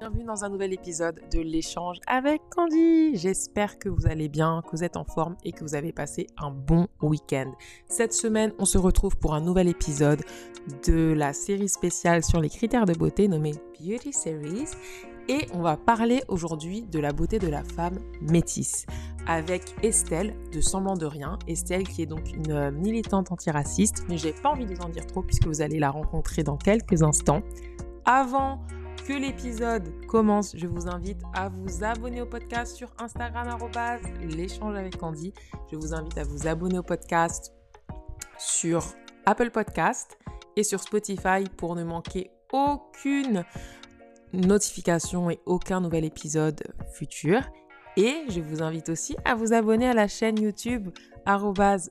Bienvenue dans un nouvel épisode de l'échange avec Candy. J'espère que vous allez bien, que vous êtes en forme et que vous avez passé un bon week-end. Cette semaine, on se retrouve pour un nouvel épisode de la série spéciale sur les critères de beauté nommée Beauty Series. Et on va parler aujourd'hui de la beauté de la femme métisse avec Estelle de Semblant de Rien. Estelle qui est donc une euh, militante antiraciste, mais j'ai pas envie de vous en dire trop puisque vous allez la rencontrer dans quelques instants. Avant que l'épisode commence, je vous invite à vous abonner au podcast sur Instagram, l'échange avec Candy. Je vous invite à vous abonner au podcast sur Apple Podcast et sur Spotify pour ne manquer aucune notification et aucun nouvel épisode futur. Et je vous invite aussi à vous abonner à la chaîne YouTube arrobase,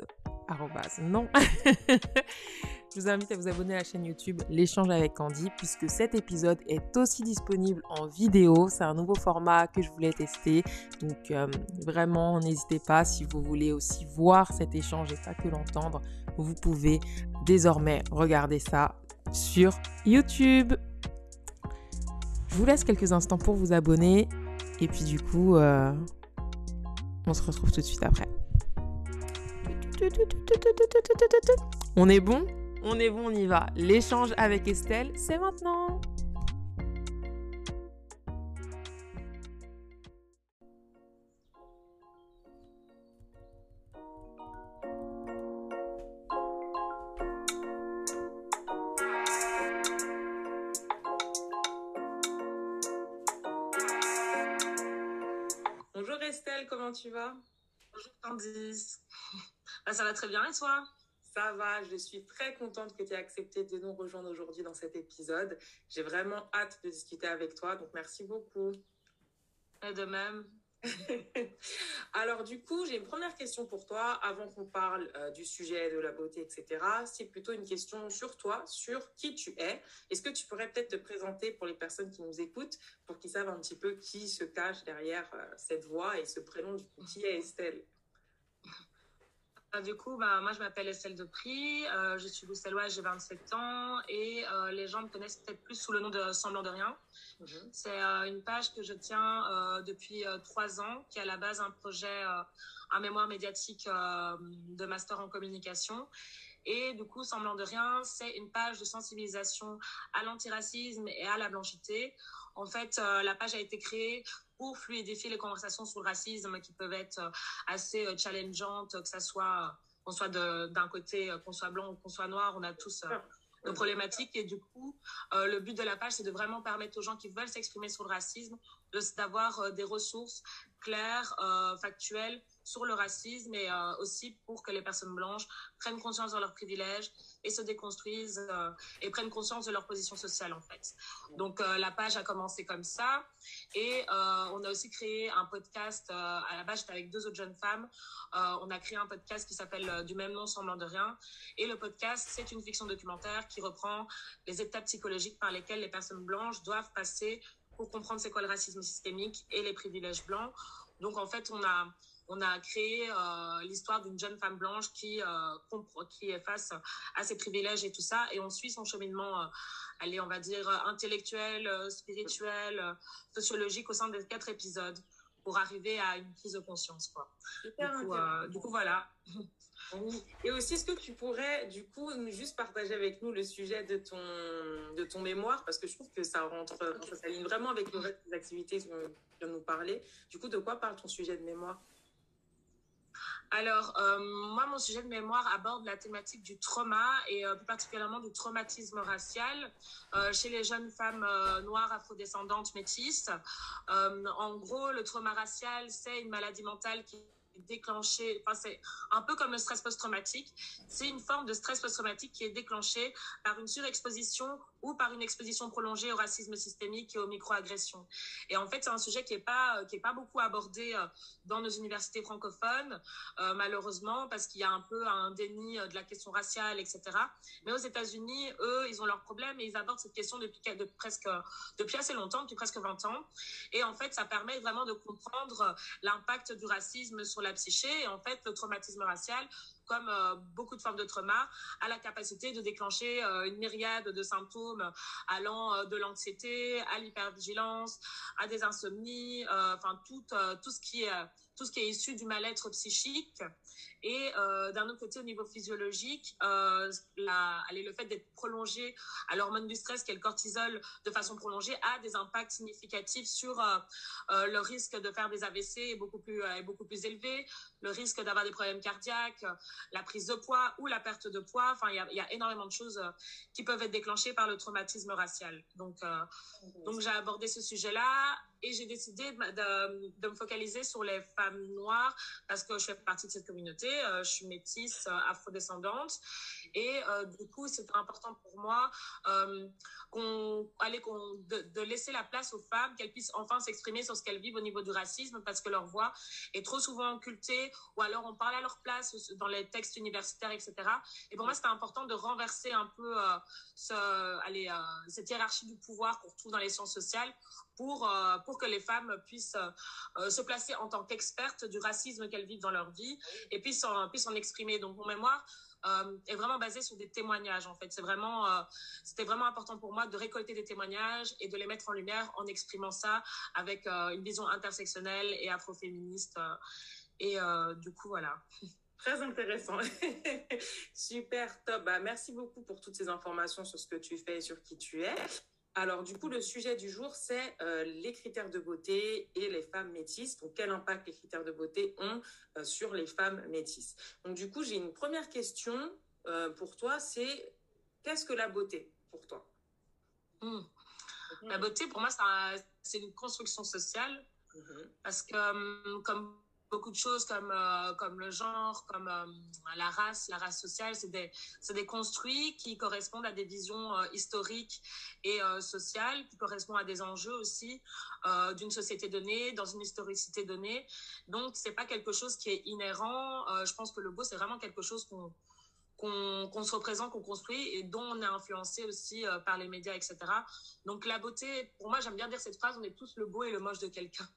non. je vous invite à vous abonner à la chaîne YouTube L'échange avec Candy puisque cet épisode est aussi disponible en vidéo. C'est un nouveau format que je voulais tester. Donc euh, vraiment, n'hésitez pas si vous voulez aussi voir cet échange et pas que l'entendre. Vous pouvez désormais regarder ça sur YouTube. Je vous laisse quelques instants pour vous abonner et puis du coup, euh, on se retrouve tout de suite après. On est bon? On est bon, on y va. L'échange avec Estelle, c'est maintenant. Bonjour Estelle, comment tu vas? Bonjour Candice. Bah, ça va très bien et toi? Ça va, je suis très contente que tu aies accepté de nous rejoindre aujourd'hui dans cet épisode. J'ai vraiment hâte de discuter avec toi, donc merci beaucoup. Et de même. Alors du coup, j'ai une première question pour toi avant qu'on parle euh, du sujet de la beauté, etc. C'est plutôt une question sur toi, sur qui tu es. Est-ce que tu pourrais peut-être te présenter pour les personnes qui nous écoutent, pour qu'ils savent un petit peu qui se cache derrière euh, cette voix et ce prénom du coup, qui est Estelle? Du coup, bah, moi, je m'appelle Estelle Depri, euh, je suis bruxelloise, j'ai 27 ans et euh, les gens me connaissent peut-être plus sous le nom de Semblant de Rien. Mhm. C'est euh, une page que je tiens depuis trois ans, qui est à la base un projet, un mémoire médiatique de master en communication. Et du coup, Semblant de Rien, c'est une page de sensibilisation à l'antiracisme et à la blanchité. En fait, la page a été créée pour fluidifier les conversations sur le racisme qui peuvent être euh, assez euh, challengeantes, que ça soit qu'on soit d'un côté, euh, qu'on soit blanc ou qu'on soit noir, on a tous nos problématiques. Et du coup, le but de la page, c'est de vraiment permettre aux gens qui veulent s'exprimer sur le racisme d'avoir des ressources claires, factuelles sur le racisme et aussi pour que les personnes blanches prennent conscience de leurs privilèges et se déconstruisent euh, et prennent conscience de leur position sociale en fait. Donc euh, la page a commencé comme ça et euh, on a aussi créé un podcast. à la base, j'étais avec deux autres jeunes femmes. on a créé un podcast qui s'appelle du même nom, semblant de rien. Et le podcast, c'est une fiction documentaire qui reprend les étapes psychologiques par lesquelles les personnes blanches doivent passer pour comprendre c'est quoi le racisme systémique et les privilèges blancs. Donc en fait, on a on a créé euh, l'histoire d'une jeune femme blanche qui, euh, qui est face à ses privilèges et tout ça. Et on suit son cheminement, euh, allez, on va dire, intellectuel, spirituel, sociologique au sein des quatre épisodes pour arriver à une prise de conscience. Quoi. du, coup, voilà. Et aussi, est-ce que tu pourrais, du coup, juste partager avec nous le sujet de ton, de ton mémoire? Parce que je trouve que ça rentre, ça s'aligne vraiment avec des activités dont tu viens nous parler. Du coup, de quoi parle ton sujet de mémoire? Alors, euh, moi, mon sujet de mémoire aborde la thématique du trauma et euh, plus particulièrement du traumatisme racial euh, chez les jeunes femmes noires, afrodescendantes, métisses. en gros, le trauma racial, c'est une maladie mentale qui déclenché, enfin c'est un peu comme le stress post-traumatique, c'est une forme de stress post-traumatique qui est déclenchée par une surexposition ou par une exposition prolongée au racisme systémique et aux microagressions. Et en fait, c'est un sujet qui est pas qui est pas beaucoup abordé euh, dans nos universités francophones, euh, malheureusement, parce qu'il y a un peu un déni euh, de la question raciale, etc. Mais aux États-Unis, eux, ils ont leurs problèmes et ils abordent cette question depuis de presque depuis assez longtemps, depuis presque 20 ans. Et en fait, ça permet vraiment de comprendre l'impact du racisme sur la psyché. Et en fait, le traumatisme racial, comme euh, beaucoup de formes de trauma, a la capacité de déclencher euh, une myriade de symptômes allant euh, de l'anxiété à l'hypervigilance, à des insomnies, enfin tout, tout ce qui est tout ce qui est issu du mal-être psychique. Et euh, d'un autre côté, au niveau physiologique, euh, la, allez, le fait d'être prolongé à l'hormone du stress, qui est le cortisol, de façon prolongée, a des impacts significatifs sur euh, le risque de faire des AVC est beaucoup plus, est beaucoup plus élevé, le risque d'avoir des problèmes cardiaques, la prise de poids ou la perte de poids. Enfin, il y a, y a, énormément de choses qui peuvent être déclenchées par le traumatisme racial. Donc, donc j'ai abordé ce sujet-là et j'ai décidé de, me focaliser sur les femmes noires parce que je fais partie de cette communauté, euh, je suis métisse, euh, afrodescendante et euh, du coup c'est important pour moi euh, qu'on allez qu'on de, laisser la place aux femmes qu'elles puissent enfin s'exprimer sur ce qu'elles vivent au niveau du racisme parce que leur voix est trop souvent occultée ou alors on parle à leur place dans les textes universitaires etc et pour moi c'était important de renverser un peu euh, allez, cette hiérarchie du pouvoir qu'on retrouve dans les sciences sociales pour, pour que les femmes puissent se placer en tant qu'expertes du racisme qu'elles vivent dans leur vie et puissent en, puissent en exprimer. Donc, mon mémoire euh, est vraiment basé sur des témoignages, en fait. C'est vraiment, euh, c'était vraiment important pour moi de récolter des témoignages et de les mettre en lumière en exprimant ça avec euh, une vision intersectionnelle et afroféministe. et du coup, voilà. Très intéressant. Super, top. Bah, merci beaucoup pour toutes ces informations sur ce que tu fais et sur qui tu es. Alors, du coup, le sujet du jour, c'est euh, les critères de beauté et les femmes métisses. Donc, quel impact les critères de beauté ont euh, sur les femmes métisses? Donc, du coup, j'ai une première question euh, pour toi, c'est qu'est-ce que la beauté pour toi? Mmh. La beauté, pour moi, c'est une construction sociale. Mmh. Parce que, hum, comme beaucoup de choses comme euh, comme le genre, comme euh, la race, la race sociale, c'est des des construits qui correspondent à des visions euh, historiques et sociales, qui correspondent à des enjeux aussi d'une société donnée, dans une historicité donnée. Donc c'est pas quelque chose qui est inhérent. Je pense que le beau c'est vraiment quelque chose qu'on qu'on qu se représente, qu'on construit et dont on est influencé aussi euh, par les médias, etc. Donc la beauté, pour moi, j'aime bien dire cette phrase, on est tous le beau et le moche de quelqu'un.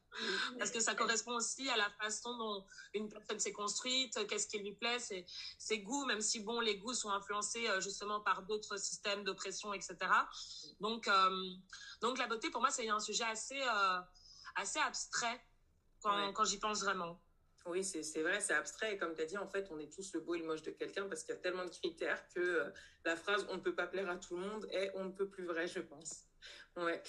Parce que ça correspond aussi à la façon dont une personne s'est construite, qu'est-ce qui lui plaît, ses, ses goûts, même si bon, les goûts sont influencés euh, justement par d'autres systèmes d'oppression, etc. Donc, euh, donc la beauté, pour moi, c'est un sujet assez, assez abstrait quand, ouais. quand j'y pense vraiment. Oui, c'est vrai, c'est abstrait. Et comme tu as dit, en fait, on est tous le beau et le moche de quelqu'un parce qu'il y a tellement de critères que euh, la phrase on ne peut pas plaire à tout le monde est on ne peut plus vrai, je pense. Ouais.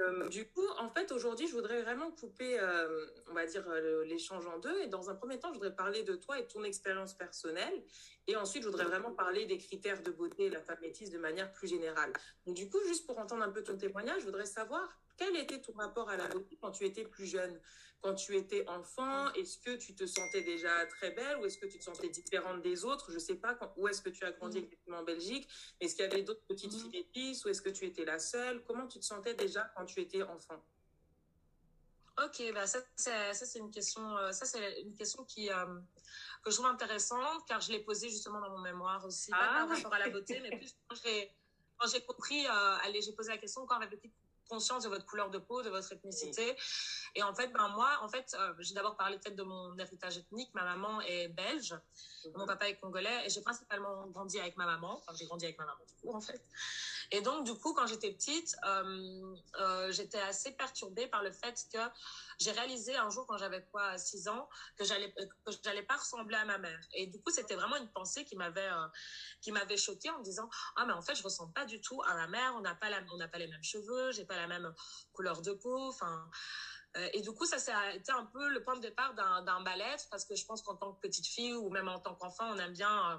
euh, du coup, en fait, aujourd'hui, je voudrais vraiment couper, euh, on va dire, l'échange en deux. Et dans un premier temps, je voudrais parler de toi et de ton expérience personnelle. Et ensuite, je voudrais vraiment parler des critères de beauté et la femme métisse de manière plus générale. Donc, du coup, juste pour entendre un peu ton témoignage, je voudrais savoir quel était ton rapport à la beauté quand tu étais plus jeune? Quand tu étais enfant, est-ce que tu te sentais déjà très belle ou est-ce que tu te sentais différente des autres? Je ne sais pas quand, où est-ce que tu as grandi exactement en Belgique. Est-ce qu'il y avait d'autres petites filles métisses ou est-ce que tu étais la seule? Comment tu te sentais déjà quand tu étais enfant? Ok, bah ça c'est ça c'est une question euh, ça c'est une question qui euh, que je trouve intéressante car je l'ai posée justement dans mon mémoire aussi ah. pas par rapport à la beauté mais plus quand j'ai quand j'ai compris euh, allez j'ai posé la question quand avec petite conscience de votre couleur de peau, de votre ethnicité. Et en fait, ben moi, en fait, euh, j'ai d'abord parlé peut-être de mon héritage ethnique. Ma maman est belge, mmh. mon papa est congolais, et j'ai principalement grandi avec ma maman. Enfin, j'ai grandi avec ma maman du coup, en fait. Et donc, du coup, quand j'étais petite, euh, euh, j'étais assez perturbée par le fait que j'ai réalisé un jour, quand j'avais quoi, 6 ans, que j'allais que j'allais pas ressembler à ma mère. Et du coup, c'était vraiment une pensée qui m'avait euh, qui m'avait choquée en me disant ah mais en fait, je ressemble pas du tout à ma mère. On n'a pas la on n'a pas les mêmes cheveux, j'ai pas la même couleur de peau. Enfin. Euh, et du coup, ça, a été un peu le point de départ d'un mal-être parce que je pense qu'en tant que petite fille ou même en tant qu'enfant, on aime bien euh,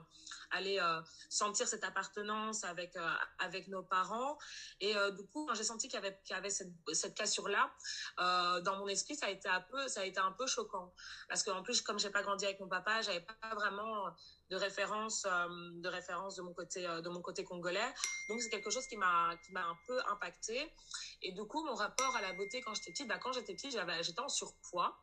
aller euh, sentir cette appartenance avec avec nos parents. Et du coup, quand j'ai senti qu'il y avait cette, cette cassure-là dans mon esprit, ça a été un peu ça a été un peu choquant parce qu'en plus, comme j'ai pas grandi avec mon papa, j'avais pas vraiment de référence de référence de mon côté de mon côté congolais. Donc c'est quelque chose qui m'a qui m'a un peu impacté. Et du coup, mon rapport à la beauté quand j'étais petite, bah, quand j'étais petite, j'avais j'étais en surpoids.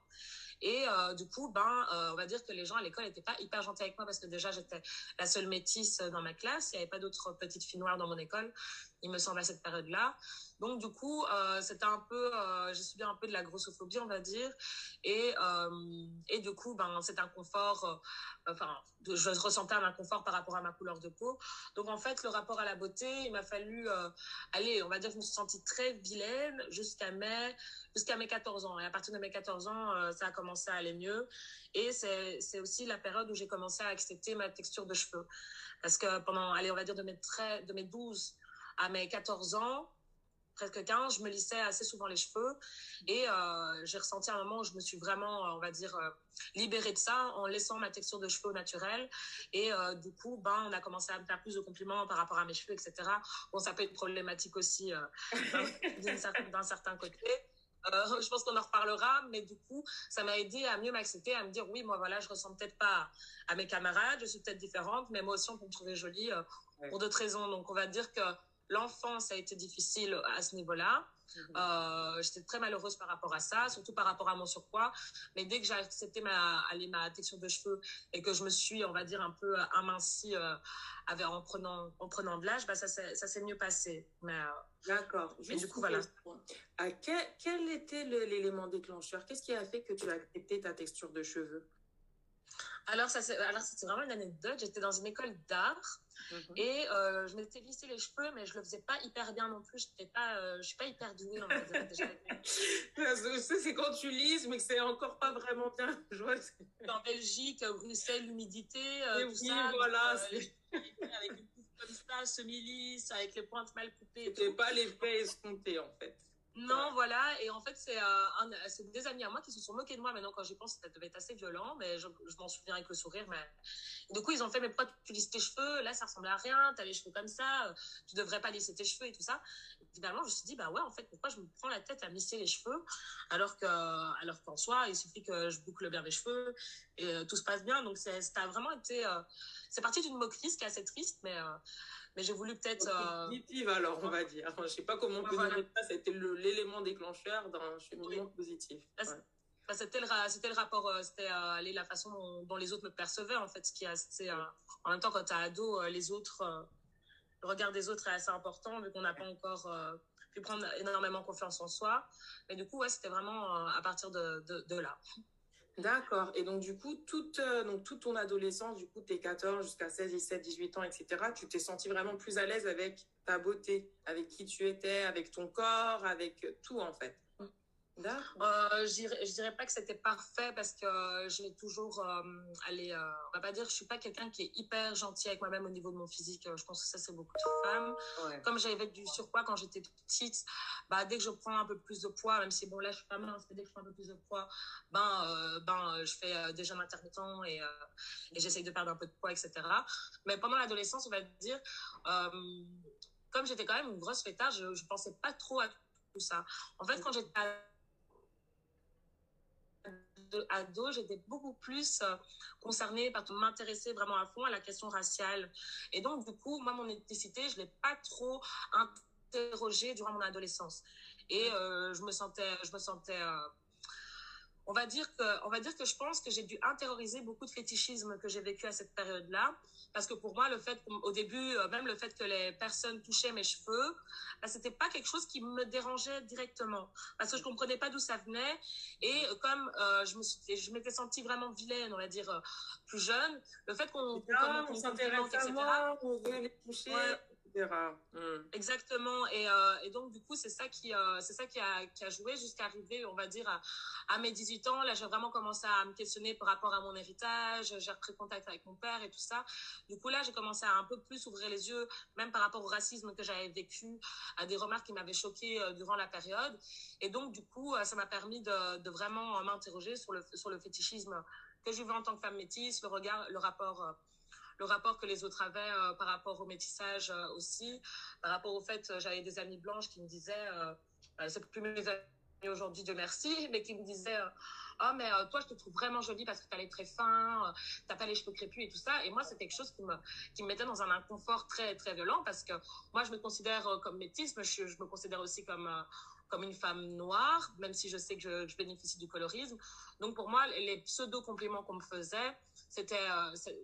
Et euh, du coup, ben, euh, on va dire que les gens à l'école n'étaient pas hyper gentils avec moi parce que déjà j'étais la seule métisse dans ma classe. Il n'y avait pas d'autres petites filles noires dans mon école. Il me semble, à cette période-là. Donc, du coup, euh, c'était un peu, euh, j'ai subi un peu de la grossophobie, on va dire. Et, euh, et du coup, ben, c'est un confort, euh, enfin, je ressentais un inconfort par rapport à ma couleur de peau. Donc, en fait, le rapport à la beauté, il m'a fallu, aller, on va dire, je me suis sentie très vilaine jusqu'à mes, jusqu'à mes 14 ans. Et à partir de mes 14 ans, ça a commencé à aller mieux. Et c'est, c'est aussi la période où j'ai commencé à accepter ma texture de cheveux. Parce que pendant, allez, on va dire de mes, très, de mes 12 à mes 14 ans, presque 15, je me lissais assez souvent les cheveux et euh, j'ai ressenti un moment où je me suis vraiment, euh, on va dire, euh, libérée de ça en laissant ma texture de cheveux naturelle et euh, du coup, ben, on a commencé à me faire plus de compliments par rapport à mes cheveux, etc. Bon, ça peut être problématique aussi d'un certain, côté. Je pense qu'on en reparlera, mais du coup, ça m'a aidé à mieux m'accepter, à me dire oui, moi voilà, je ressemble peut-être pas à mes camarades, je suis peut-être différente, mais moi aussi on peut me trouver jolie pour d'autres raisons. Donc on va dire que l'enfance a été difficile à ce niveau-là. Mmh. Euh, j'étais très malheureuse par rapport à ça, surtout par rapport à mon surpoids. Mais dès que j'ai accepté ma, allez, ma texture de cheveux et que je me suis, on va dire, un peu amincie euh, avec, en, prenant, en prenant de l'âge, bah, ça s'est mieux passé. Mais, euh, D'accord. Mais du coup, voilà. À quel, quel était l'élément déclencheur? Qu'est-ce qui a fait que tu as accepté ta texture de cheveux? Alors, ça, alors c'était vraiment une anecdote. J'étais dans une école d'art mm -hmm. et euh, je m'étais lissé les cheveux, mais je le faisais pas hyper bien non plus. J'étais pas, euh, je suis pas hyper douée. C'est quand tu lises, mais que c'est encore pas vraiment bien. Je vois. En Belgique, Bruxelles, l'humidité, euh, tout oui, ça. voilà. Donc, avec une coupe comme ça, semi-lisse, avec les pointes mal coupées. C'était pas l'effet escompté en fait. Non, voilà. Et en fait, c'est euh, des amis à moi qui se sont moqués de moi. Maintenant, quand j'y pense, ça devait être assez violent, mais je, je m'en souviens avec le sourire. Mais... Du coup, ils ont fait, mais pourquoi tu lisses tes cheveux? Là, ça ressemble à rien. Tu as les cheveux comme ça. Tu devrais pas lisser tes cheveux et tout ça. Et finalement, je me suis dit, bah ouais, en fait, pourquoi je me prends la tête à lisser les cheveux? Alors que, alors qu'en soi, il suffit que je boucle bien mes cheveux et euh, tout se passe bien. Donc, ça a vraiment été, euh, c'est parti d'une moquerie, ce qui est assez triste, mais euh, mais j'ai voulu peut-être. Positive euh... alors, on va dire. Je sais pas comment on peut voilà. dire ça. C'était l'élément déclencheur d'un cheminement oui. positif. Ouais. C'était le, c'était le rapport, euh, c'était euh, la façon dont, dont, les autres me percevaient en fait. Ce qui est en même temps, quand t'es ado, euh, les autres, le regard des autres est assez important vu qu'on n'a pas encore pu prendre énormément confiance en soi. Mais du coup, ouais, c'était vraiment à partir de, de, de là. D'accord. Et donc, du coup, toute, euh, donc, toute ton adolescence, du coup, tes 14 jusqu'à 16, 17, 18 ans, etc., tu t'es senti vraiment plus à l'aise avec ta beauté, avec qui tu étais, avec ton corps, avec tout, en fait? Euh, je, dirais, pas que c'était parfait parce que j'ai toujours, euh, allez, euh, on va pas dire, je suis pas quelqu'un qui est hyper gentil avec moi-même au niveau de mon physique. Je pense que ça c'est beaucoup de femmes. Ouais. Comme j'avais du surpoids quand j'étais petite, bah dès que je prends un peu plus de poids, même si bon là je suis pas mince, mais dès que je prends un peu plus de poids, ben euh, ben je fais euh, des jeûnes intermittents et, et j'essaye de perdre un peu de poids, etc. Mais pendant l'adolescence, on va dire, comme j'étais quand même une grosse fêtarde, je, je pensais pas trop à tout ça. En fait, quand j'étais ado, j'étais beaucoup plus euh, concernée par m'intéresser vraiment à fond à la question raciale. Et donc, du coup, moi, mon ethnicité, je l'ai pas trop interrogée durant mon adolescence. Et euh, je me sentais, je me sentais euh, on va dire que, on va dire que je pense que j'ai dû intérioriser beaucoup de fétichisme que j'ai vécu à cette période-là. Parce que pour moi, le fait, au début, même le fait que les personnes touchaient mes cheveux, bah, c'était pas quelque chose qui me dérangeait directement. Parce que je comprenais pas d'où ça venait. Et comme euh, je me suis, je m'étais sentie vraiment vilaine, on va dire, euh, plus jeune, le fait qu'on, qu ah, on, on s'intéresse à moi, on veut les toucher. Ouais. Mmh. Exactement. Et, euh, et, donc, du coup, c'est ça qui, euh, c'est ça qui a, qui a joué jusqu'à arriver, on va dire, à, à mes 18 ans. Là, j'ai vraiment commencé à me questionner par rapport à mon héritage. J'ai repris contact avec mon père et tout ça. Du coup, là, j'ai commencé à un peu plus ouvrir les yeux, même par rapport au racisme que j'avais vécu, à des remarques qui m'avaient choqué euh, durant la période. Et donc, du coup, ça m'a permis de, de vraiment m'interroger sur le, sur le fétichisme que je vis en tant que femme métisse, le regard, le rapport le rapport que les autres avaient euh, par rapport au métissage euh, aussi, par rapport au fait, j'avais des amies blanches qui me disaient, euh, c'est plus mes amies aujourd'hui, de merci, mais qui me disaient, oh mais euh, toi je te trouve vraiment jolie parce que tu as les traits fins, euh, t'as pas les cheveux crépus et tout ça. Et moi c'est quelque chose qui me qui me mettait dans un inconfort très très violent parce que moi je me considère euh, comme métisse, mais je, je me considère aussi comme comme une femme noire, même si je sais que je, je bénéficie du colorisme. Donc pour moi, les pseudo compliments qu'on me faisait, c'était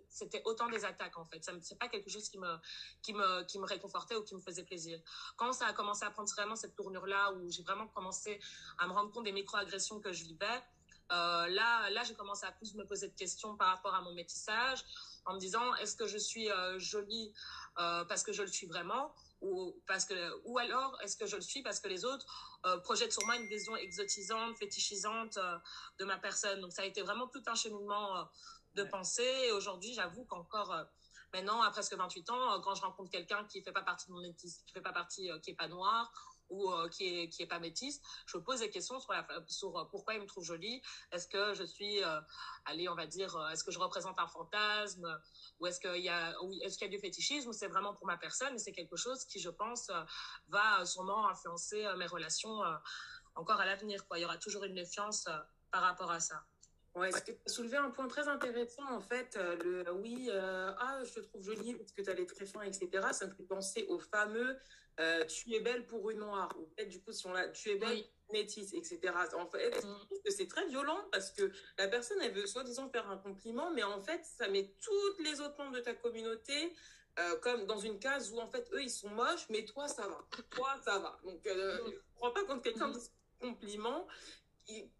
c'était autant des attaques en fait. Ça c'est pas quelque chose qui me qui me qui me réconfortait ou qui me faisait plaisir. Quand ça a commencé à prendre vraiment cette tournure là où j'ai vraiment commencé à me rendre compte des micro-agressions que je vivais, euh, là, là, j'ai commencé à plus me poser de questions par rapport à mon métissage, en me disant est-ce que je suis euh, jolie euh, parce que je le suis vraiment, ou parce que, ou alors est-ce que je le suis parce que les autres euh, projettent sur moi une vision exotisante, fétichisante euh, de ma personne. Donc ça a été vraiment tout un cheminement euh, de ouais. Et aujourd'hui, j'avoue qu'encore maintenant, à presque 28 ans, quand je rencontre quelqu'un qui fait pas partie de mon métis, qui fait pas partie, qui est pas noir ou euh, qui est qui est pas métisse, je pose des questions sur, la, sur pourquoi il me trouve jolie. Est-ce que je suis, euh, allez, on va dire, est-ce que je représente un fantasme ou est-ce qu'il y a, est-ce qu'il y a du fétichisme ou c'est vraiment pour ma personne et c'est quelque chose qui, je pense, va sûrement influencer mes relations encore à l'avenir. Quoi, il y aura toujours une méfiance par rapport à ça. Ouais, est-ce que tu as soulevé un point très intéressant en fait, euh, le oui, euh, ah, je te trouve jolie parce que tu as les traits fins, etc. Ça me fait penser au fameux euh, tu es belle pour une noire, ou peut-être du coup, si on l'a, tu es belle oui. métisse, etc. En fait, mm. c'est très violent parce que la personne, elle veut soi-disant faire un compliment, mais en fait, ça met toutes les autres membres de ta communauté euh, comme dans une case où en fait, eux, ils sont moches, mais toi, ça va. Toi, ça va. Donc, euh, mm. prends pas quand quelqu'un mm. dit compliment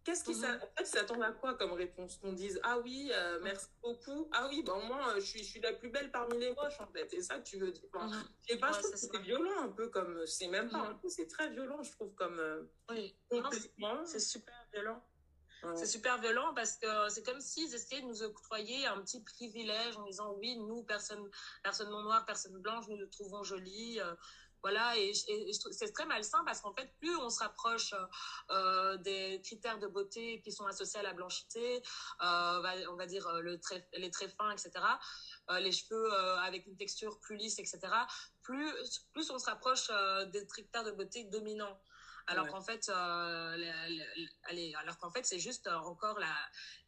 qu'est-ce qui en fait, s'attendent à quoi comme réponse? Qu'on dise ah oui euh, merci beaucoup. Ah oui ben moi je suis je suis la plus belle parmi les moches en fait. C'est ça que tu veux dire. Enfin, mmh. je sais pas ouais, je trouve que c'est violent un peu comme c'est même pas un peu c'est très violent je trouve comme euh, oui. C'est super violent. Ouais. c'est super violent parce que c'est comme s'ils essayaient de nous octroyer un petit privilège en disant oui nous personne personne non noire personne blanche nous le trouvons jolie euh, voilà, et, et, et c'est très malsain parce qu'en fait, plus on se rapproche euh, des critères de beauté qui sont associés à la blanchité, euh, on va dire le trait, les traits fins, etc., euh, les cheveux euh, avec une texture plus lisse, etc., plus, plus on se rapproche euh, des critères de beauté dominants. Alors ouais. qu'en fait, euh, les, les, alors qu'en fait, c'est juste encore la,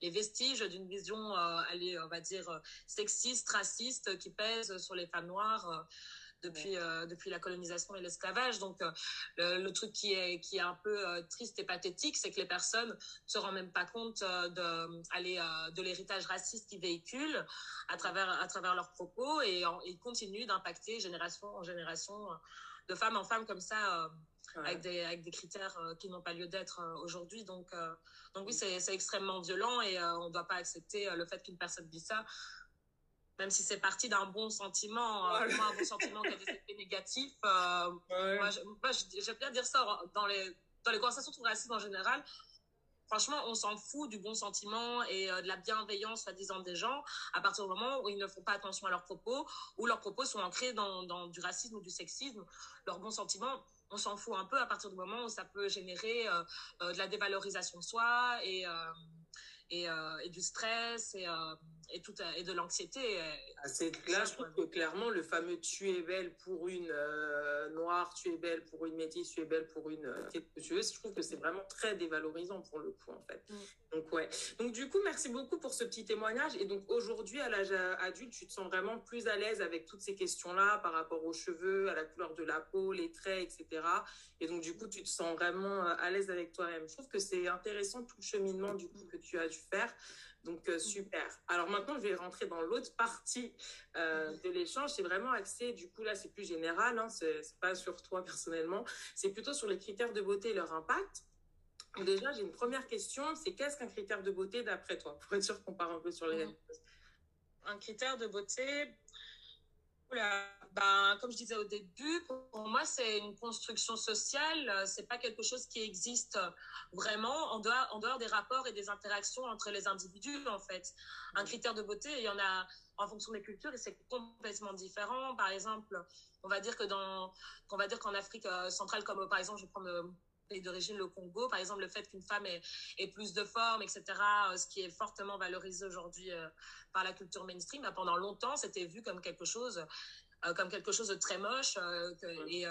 les vestiges d'une vision, euh, allez, on va dire sexiste, raciste, qui pèse sur les femmes noires depuis euh, depuis la colonisation et l'esclavage. Donc euh, le, le, truc qui est qui est un peu euh, triste et pathétique, c'est que les personnes se rendent même pas compte de aller de l'héritage raciste qu'ils véhiculent à travers à travers leurs propos et ils continuent d'impacter génération en génération de femme en femme comme ça. Ouais. avec des avec des critères euh, qui n'ont pas lieu d'être euh, aujourd'hui donc euh, donc oui c'est c'est extrêmement violent et on ne doit pas accepter le fait qu'une personne dise ça même si c'est parti d'un bon sentiment, moi, un bon sentiment qui a des effets négatifs. Euh, ouais. Moi, j'aime bien dire ça dans les, dans les conversations sur le racisme en général. Franchement, on s'en fout du bon sentiment et euh, de la bienveillance, soi-disant, des gens, à partir du moment où ils ne font pas attention à leurs propos, ou leurs propos sont ancrés dans, dans du racisme ou du sexisme. Leur bon sentiment, on s'en fout un peu à partir du moment où ça peut générer euh, euh de la dévalorisation de soi et, euh, et, et, du stress et et tout et de l'anxiété. Ah, là, je trouve que clairement le fameux tu es belle pour une euh, noire, tu es belle pour une métisse, tu es belle pour une euh, que tu veux. Je trouve que c'est vraiment très dévalorisant pour le coup en fait. Mm. Donc ouais. Donc du coup, merci beaucoup pour ce petit témoignage. Et donc aujourd'hui, à l'âge adulte, tu te sens vraiment plus à l'aise avec toutes ces questions-là par rapport aux cheveux, à la couleur de la peau, les traits, etc. Et donc du coup, tu te sens vraiment euh, à l'aise avec toi-même. Je trouve que c'est intéressant tout le cheminement du coup que tu as dû faire. Donc, euh, super. Alors maintenant, je vais rentrer dans l'autre partie euh, de l'échange. C'est vraiment axé, du coup, là, c'est plus général, hein, c'est pas sur toi personnellement, c'est plutôt sur les critères de beauté et leur impact. Déjà, j'ai une première question, c'est qu'est-ce qu'un critère de beauté d'après toi? Pour être sûr qu'on part un peu sur les... Un critère de beauté, ben, comme je disais au début, pour moi, c'est une construction sociale. C'est pas quelque chose qui existe vraiment en dehors, en dehors des rapports et des interactions entre les individus, en fait. Un critère de beauté, il y en a en fonction des cultures et c'est complètement différent. Par exemple, on va dire que dans, on va dire qu'en Afrique euh, centrale, comme par exemple, je vais prendre pays d'origine, le Congo, par exemple, le fait qu'une femme ait, plus de forme, etc., euh, ce qui est fortement valorisé aujourd'hui euh, par la culture mainstream, bah, pendant longtemps, c'était vu comme quelque chose, euh, comme quelque chose de très moche, euh, que, et,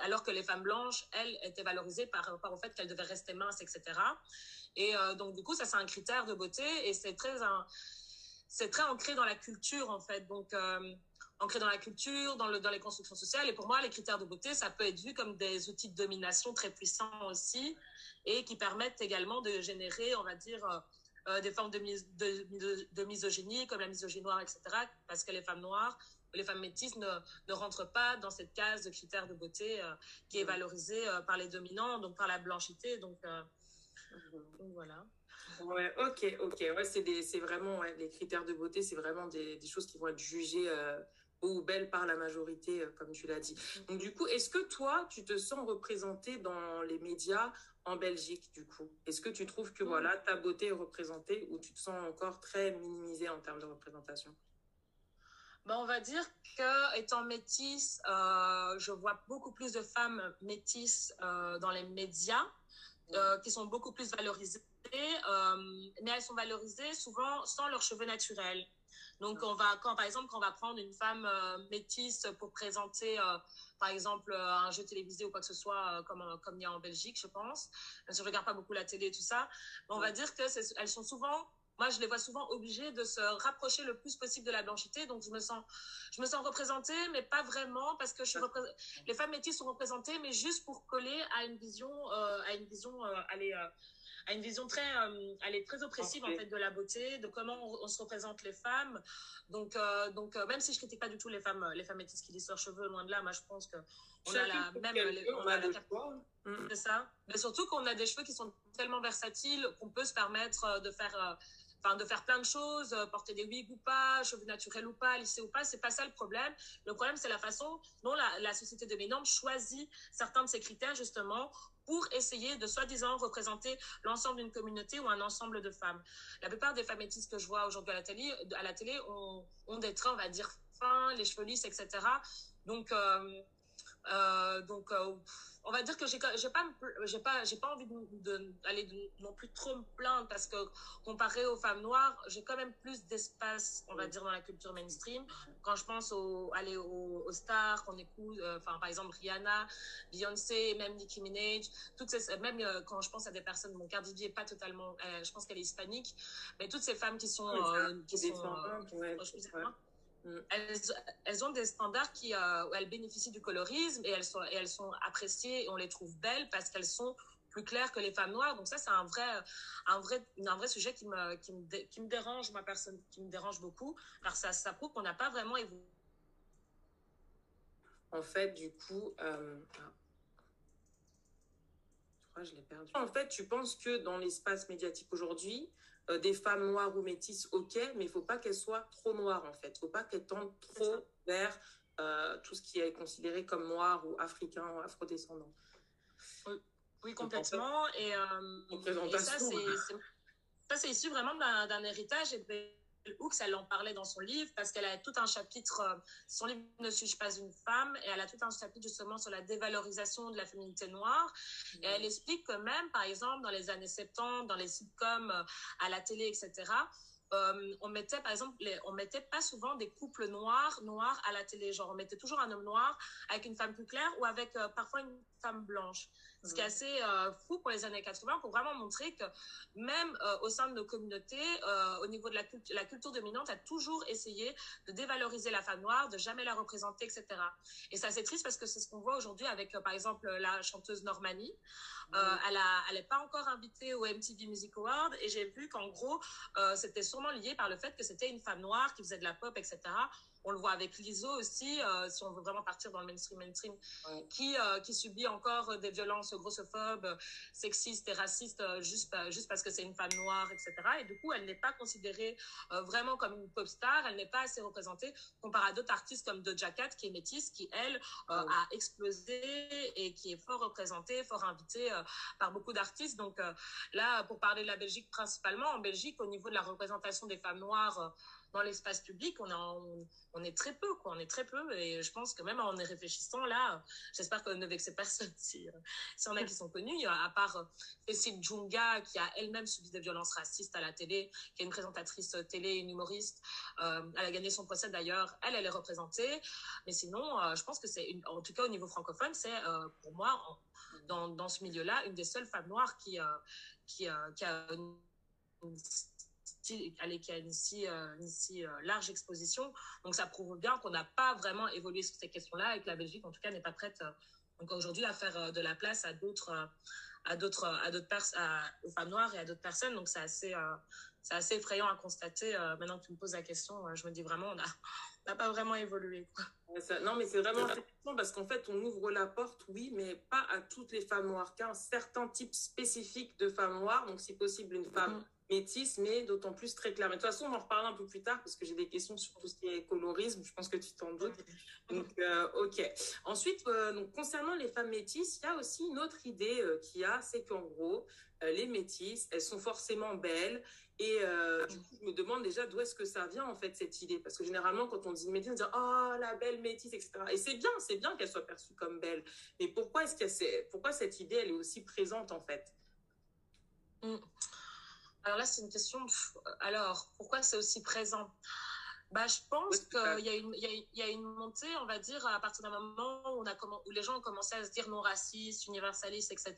alors que les femmes blanches, elles, étaient valorisées par rapport au fait qu'elles devaient rester minces, etc. Et donc, du coup, ça, c'est un critère de beauté et c'est très, c'est très ancré dans la culture, en fait. Donc, ancré dans la culture, dans, le, dans les constructions sociales. Et pour moi, les critères de beauté, ça peut être vu comme des outils de domination très puissants aussi et qui permettent également de générer, on va dire, euh, euh, des formes de, de, de, misogynie, comme la misogynie noire, etc., parce que les femmes noires les femmes métisses ne, ne rentrent pas dans cette case de critères de beauté euh, qui est valorisée par les dominants, donc par la blanchité. Donc, donc voilà. Ouais, ok, ok. Ouais, c'est vraiment ouais, les critères de beauté, c'est vraiment des, des, choses qui vont être jugées ou belle par la majorité, euh, comme tu l'as dit. Donc, du coup, est-ce que toi, tu te sens représentée dans les médias en Belgique, du coup? Est-ce que tu trouves que, mm. voilà, ta beauté est représentée ou tu te sens encore très minimisée en termes de représentation? Ben, on va dire que étant métisse, euh, je vois beaucoup plus de femmes métisses euh, dans les médias mm. qui sont beaucoup plus valorisées, mais elles sont valorisées souvent sans leurs cheveux naturels. Donc, on va, quand, par exemple, quand on va prendre une femme euh, métisse pour présenter, euh, par exemple, euh, un jeu télévisé ou quoi que ce soit, comme, comme il y a en Belgique, je pense, je regarde pas beaucoup la télé et tout ça, on va dire que elles sont souvent moi, je les vois souvent obligées de se rapprocher le plus possible de la blanchité. Donc, je me sens, je me sens représentée, mais pas vraiment parce que je suis les femmes métisses sont représentées, mais juste pour coller à une vision, à une vision, allez, a une vision très, euh, elle est très oppressive en fait de la beauté, de comment on, se représente les femmes. Donc, euh, donc euh, même si je critique pas du tout les femmes, les femmes métisses qui lissent leurs cheveux, loin de là, moi je pense que on a la même, on, a, c'est ça. Mais surtout qu'on a des cheveux qui sont tellement versatiles qu'on peut se permettre de faire enfin de faire plein de choses, porter des wigs ou pas, cheveux naturels ou pas, lisser ou pas, c'est pas ça le problème. Le problème c'est la façon dont la, société dominante choisit certains de ces critères justement pour essayer de soi-disant représenter l'ensemble d'une communauté ou un ensemble de femmes. La plupart des femmes métisses que je vois aujourd'hui à la télé, à la télé ont, ont, des traits, on va dire, fins, les cheveux lisses, etc. Donc, euh, euh, donc, euh, on va dire que j'ai pas j'ai pas j'ai pas envie d'aller non plus trop me plaindre parce que comparé aux femmes noires j'ai quand même plus d'espace on va dire dans la culture mainstream. Quand je pense au aller aux, stars qu'on écoute euh, enfin par exemple Rihanna Beyoncé même Nicki Minaj toutes ces même quand je pense à des personnes mon Cardi B est pas totalement je pense qu'elle est hispanique mais toutes ces femmes qui sont qui sont. Elles, ont des standards qui, euh, où elles bénéficient du colorisme et elles sont, et elles sont appréciées et on les trouve belles parce qu'elles sont plus claires que les femmes noires. Donc ça, c'est un vrai, un vrai, un vrai sujet qui me, qui me, qui me dérange, ma personne, qui me dérange beaucoup, car ça, ça prouve qu'on n'a pas vraiment évolué. En fait, du coup, euh... je crois que je l'ai perdu. En fait, tu penses que dans l'espace médiatique aujourd'hui, euh, des femmes noires ou métisses, ok, mais il faut pas qu'elles soient trop noires en fait. Il faut pas qu'elles tendent trop vers euh, tout ce qui est considéré comme noir ou africain ou afrodescendant. Oui, complètement. Et, euh, et ça, c'est issu vraiment d'un héritage et Hooks, elle en parlait dans son livre parce qu'elle a tout un chapitre, euh, son livre Ne suis-je pas une femme, et elle a tout un chapitre justement sur la dévalorisation de la féminité noire. Et elle explique que même, par exemple, dans les années 70, dans les sitcoms, euh, à la télé, etc., euh, on mettait par exemple, on mettait pas souvent des couples noirs, noirs à la télé. Genre, on mettait toujours un homme noir avec une femme plus claire ou avec parfois une femme blanche. Ce qui est assez euh, fou pour les années 80 pour vraiment montrer que même euh, au sein de nos communautés, euh, au niveau de la, culture, la culture dominante, a toujours essayé de dévaloriser la femme noire, de jamais la représenter, etc. Et ça c'est triste parce que c'est ce qu'on voit aujourd'hui avec par exemple la chanteuse Normani. elle n'est pas encore invitée au MTV Music Award et j'ai vu qu'en gros c'était sûrement lié par le fait que c'était une femme noire qui faisait de la pop, etc. On le voit avec l'ISO aussi, euh, si on veut vraiment partir dans le mainstream, mainstream, qui, euh, qui subit encore des violences grossophobes, sexistes et racistes euh, juste, juste parce que c'est une femme noire, etc. Et du coup, elle n'est pas considérée vraiment comme une pop star, elle n'est pas assez représentée comparé à d'autres artistes comme Doja Cat, qui est métisse, qui, elle, a explosé et qui est fort représentée, fort invitée par beaucoup d'artistes. Donc là, pour parler de la Belgique principalement, en Belgique, au niveau de la représentation des femmes noires, dans l'espace public, on, est on, est très peu, quoi. On est très peu. Et je pense que même en y réfléchissant, là, j'espère qu'on ne vexe personne si, si on a qui sont connus, à part Cécile Djunga, qui a elle-même subi des violences racistes à la télé, qui est une présentatrice télé, une humoriste. Euh, elle a gagné son procès d'ailleurs. Elle, elle est représentée. Mais sinon, euh, je pense que c'est, en tout cas au niveau francophone, c'est euh, pour moi, dans, dans ce milieu-là, une des seules femmes noires qui, qui, qui a une qui a une si, euh, euh, large exposition. Donc ça prouve bien qu'on n'a pas vraiment évolué sur ces questions-là et que la Belgique, en tout cas, n'est pas prête euh, encore aujourd'hui à faire de la place à d'autres, à d'autres, à d'autres personnes, aux femmes noires et à d'autres personnes. Donc c'est assez, c'est assez effrayant à constater. maintenant que tu me poses la question, je me dis vraiment, on n'a pas vraiment évolué. non, mais c'est vraiment intéressant parce qu'en fait, on ouvre la porte, oui, mais pas à toutes les femmes noires, qu'à un certain type spécifique de femmes noires. Donc, si possible, une femme. Mm métisse, mais d'autant plus très clair. Mais de toute façon, on en reparlera un peu plus tard parce que j'ai des questions sur tout ce qui est colorisme. Je pense que tu t'en doutes. Donc, euh, ok. Ensuite, euh, donc, concernant les femmes métisses, il y a aussi une autre idée euh, qu'il y a, c'est qu'en gros, les métisses, elles sont forcément belles. Et du coup, je me demande déjà d'où est-ce que ça vient, en fait, cette idée? Parce que généralement, quand on dit métisse, on dit « Oh, la belle métisse, etc. » Et c'est bien, c'est bien qu'elle soit perçue comme belle. Mais pourquoi est-ce que pourquoi cette idée, elle est aussi présente, en fait? Mm. Alors là, c'est une question. Alors, pourquoi c'est aussi présent? Bah, je pense qu'il y, a une, il y, a, une montée, on va dire, à partir d'un moment où, on a où les gens ont commencé à se dire non racistes, universalistes, etc.,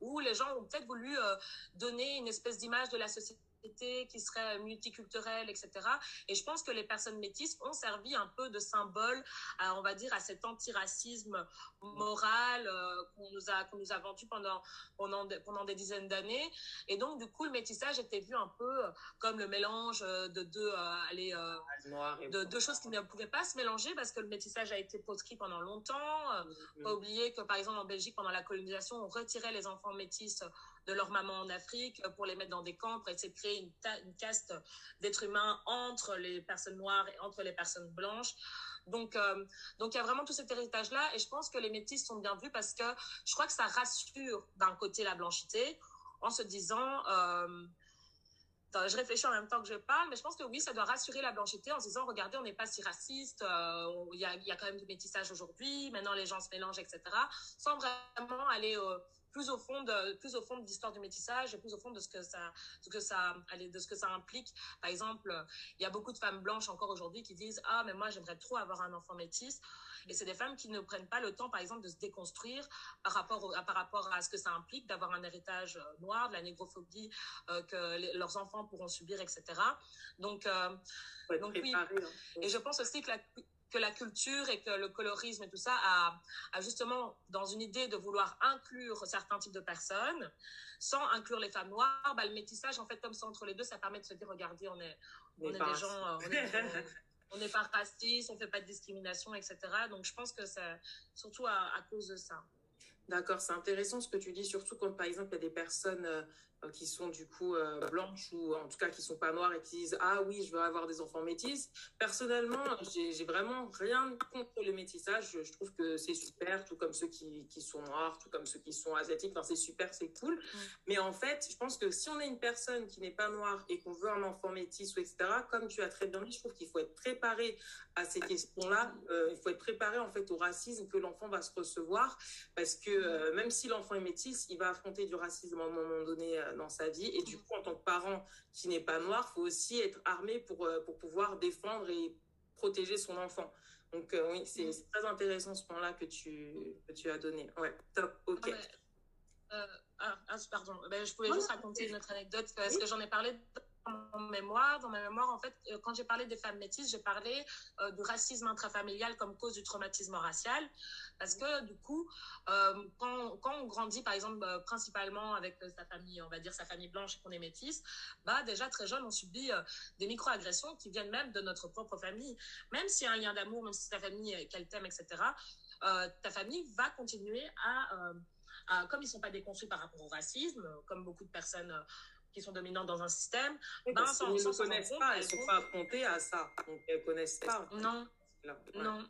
où les gens ont peut-être voulu euh, donner une espèce d'image de la société qui serait multiculturelle, etc. Et je pense que les personnes métisses ont servi un peu de symbole, à, on va dire, à cet antiracisme moral euh, qu'on nous a qu'on nous a vendu pendant pendant des, pendant des dizaines d'années. Et donc du coup, le métissage était vu un peu comme le mélange de deux euh, allez, euh, de deux choses qui ne pouvaient pas se mélanger parce que le métissage a été proscrit pendant longtemps. Mmh. Pas oublier que par exemple en Belgique pendant la colonisation, on retirait les enfants métis de leur maman en Afrique pour les mettre dans des camps pour essayer de créer une, caste d'êtres humains entre les personnes noires et entre les personnes blanches. Donc, euh, donc il y a vraiment tout cet héritage-là et je pense que les métis sont bien vus parce que je crois que ça rassure d'un côté la blanchité en se disant, euh, je réfléchis en même temps que je parle, mais je pense que oui, ça doit rassurer la blanchité en se disant, regardez, on n'est pas si raciste, euh, il y, y, a, quand même du métissage aujourd'hui, maintenant les gens se mélangent, etc., sans vraiment aller plus au fond de plus au fond de l'histoire du métissage et plus au fond de ce que ça ce que ça de ce que ça implique. Par exemple il y a beaucoup de femmes blanches encore aujourd'hui qui disent ah mais moi j'aimerais trop avoir un enfant métis et c'est des femmes qui ne prennent pas le temps par exemple de se déconstruire par rapport à, par rapport à ce que ça implique d'avoir un héritage euh, noir de la négrophobie euh, que leurs enfants pourront subir etc donc euh, donc oui. hein. et je pense aussi que la que la culture et que le colorisme et tout ça a, a, justement, dans une idée de vouloir inclure certains types de personnes, sans inclure les femmes noires, bah, le métissage, en fait, comme ça entre les deux, ça permet de se dire, regardez, on est, on, est des gens, on n'est pas racistes, on fait pas de discrimination, etc. Donc, je pense que c'est surtout à, à, cause de ça. D'accord, c'est intéressant ce que tu dis, surtout quand, par exemple, il y a des personnes euh, qui sont du coup euh, blanches ou en tout cas qui sont pas noires et qui disent ah oui je veux avoir des enfants métis. Personnellement j'ai vraiment rien contre le métissage je, trouve que c'est super tout comme ceux qui, qui, sont noirs tout comme ceux qui sont asiatiques. Enfin c'est super c'est cool. Mm. mais en fait je pense que si on est une personne qui n'est pas noire et qu'on veut un enfant métis ou etc comme tu as très bien dit je trouve qu'il faut être préparé à ces questions là euh, il faut être préparé en fait au racisme que l'enfant va se recevoir parce que même si l'enfant est métis il va affronter du racisme à un moment donné dans sa vie. Et du coup, en tant que parent qui n'est pas noir, faut aussi être armé pour, euh, pour pouvoir défendre et protéger son enfant. Donc euh, oui, c'est très intéressant ce point-là que tu, que tu as donné. Ouais, top, ok. Euh, ah, ah, pardon, ben, je pouvais juste raconter une autre anecdote parce que j'en ai parlé mon mémoire. Dans ma mémoire, en fait, euh, quand j'ai parlé des femmes métisses, j'ai parlé euh, du racisme intrafamilial comme cause du traumatisme racial. Parce que, du coup, euh, quand, on grandit, par exemple, principalement avec sa famille, on va dire sa famille blanche et qu'on est métisse, bah, déjà très jeune, on subit des micro-agressions qui viennent même de notre propre famille. Même s'il y a un lien d'amour, même si ta famille, qu'elle t'aime, etc., ta famille va continuer à, à comme ils ne sont pas déconstruits par rapport au racisme, comme beaucoup de personnes qui sont dominantes dans un système, ben, sans, ne connaissent pas, elles ne sont pas affrontées à ça, donc elles connaissent pas. Non, non.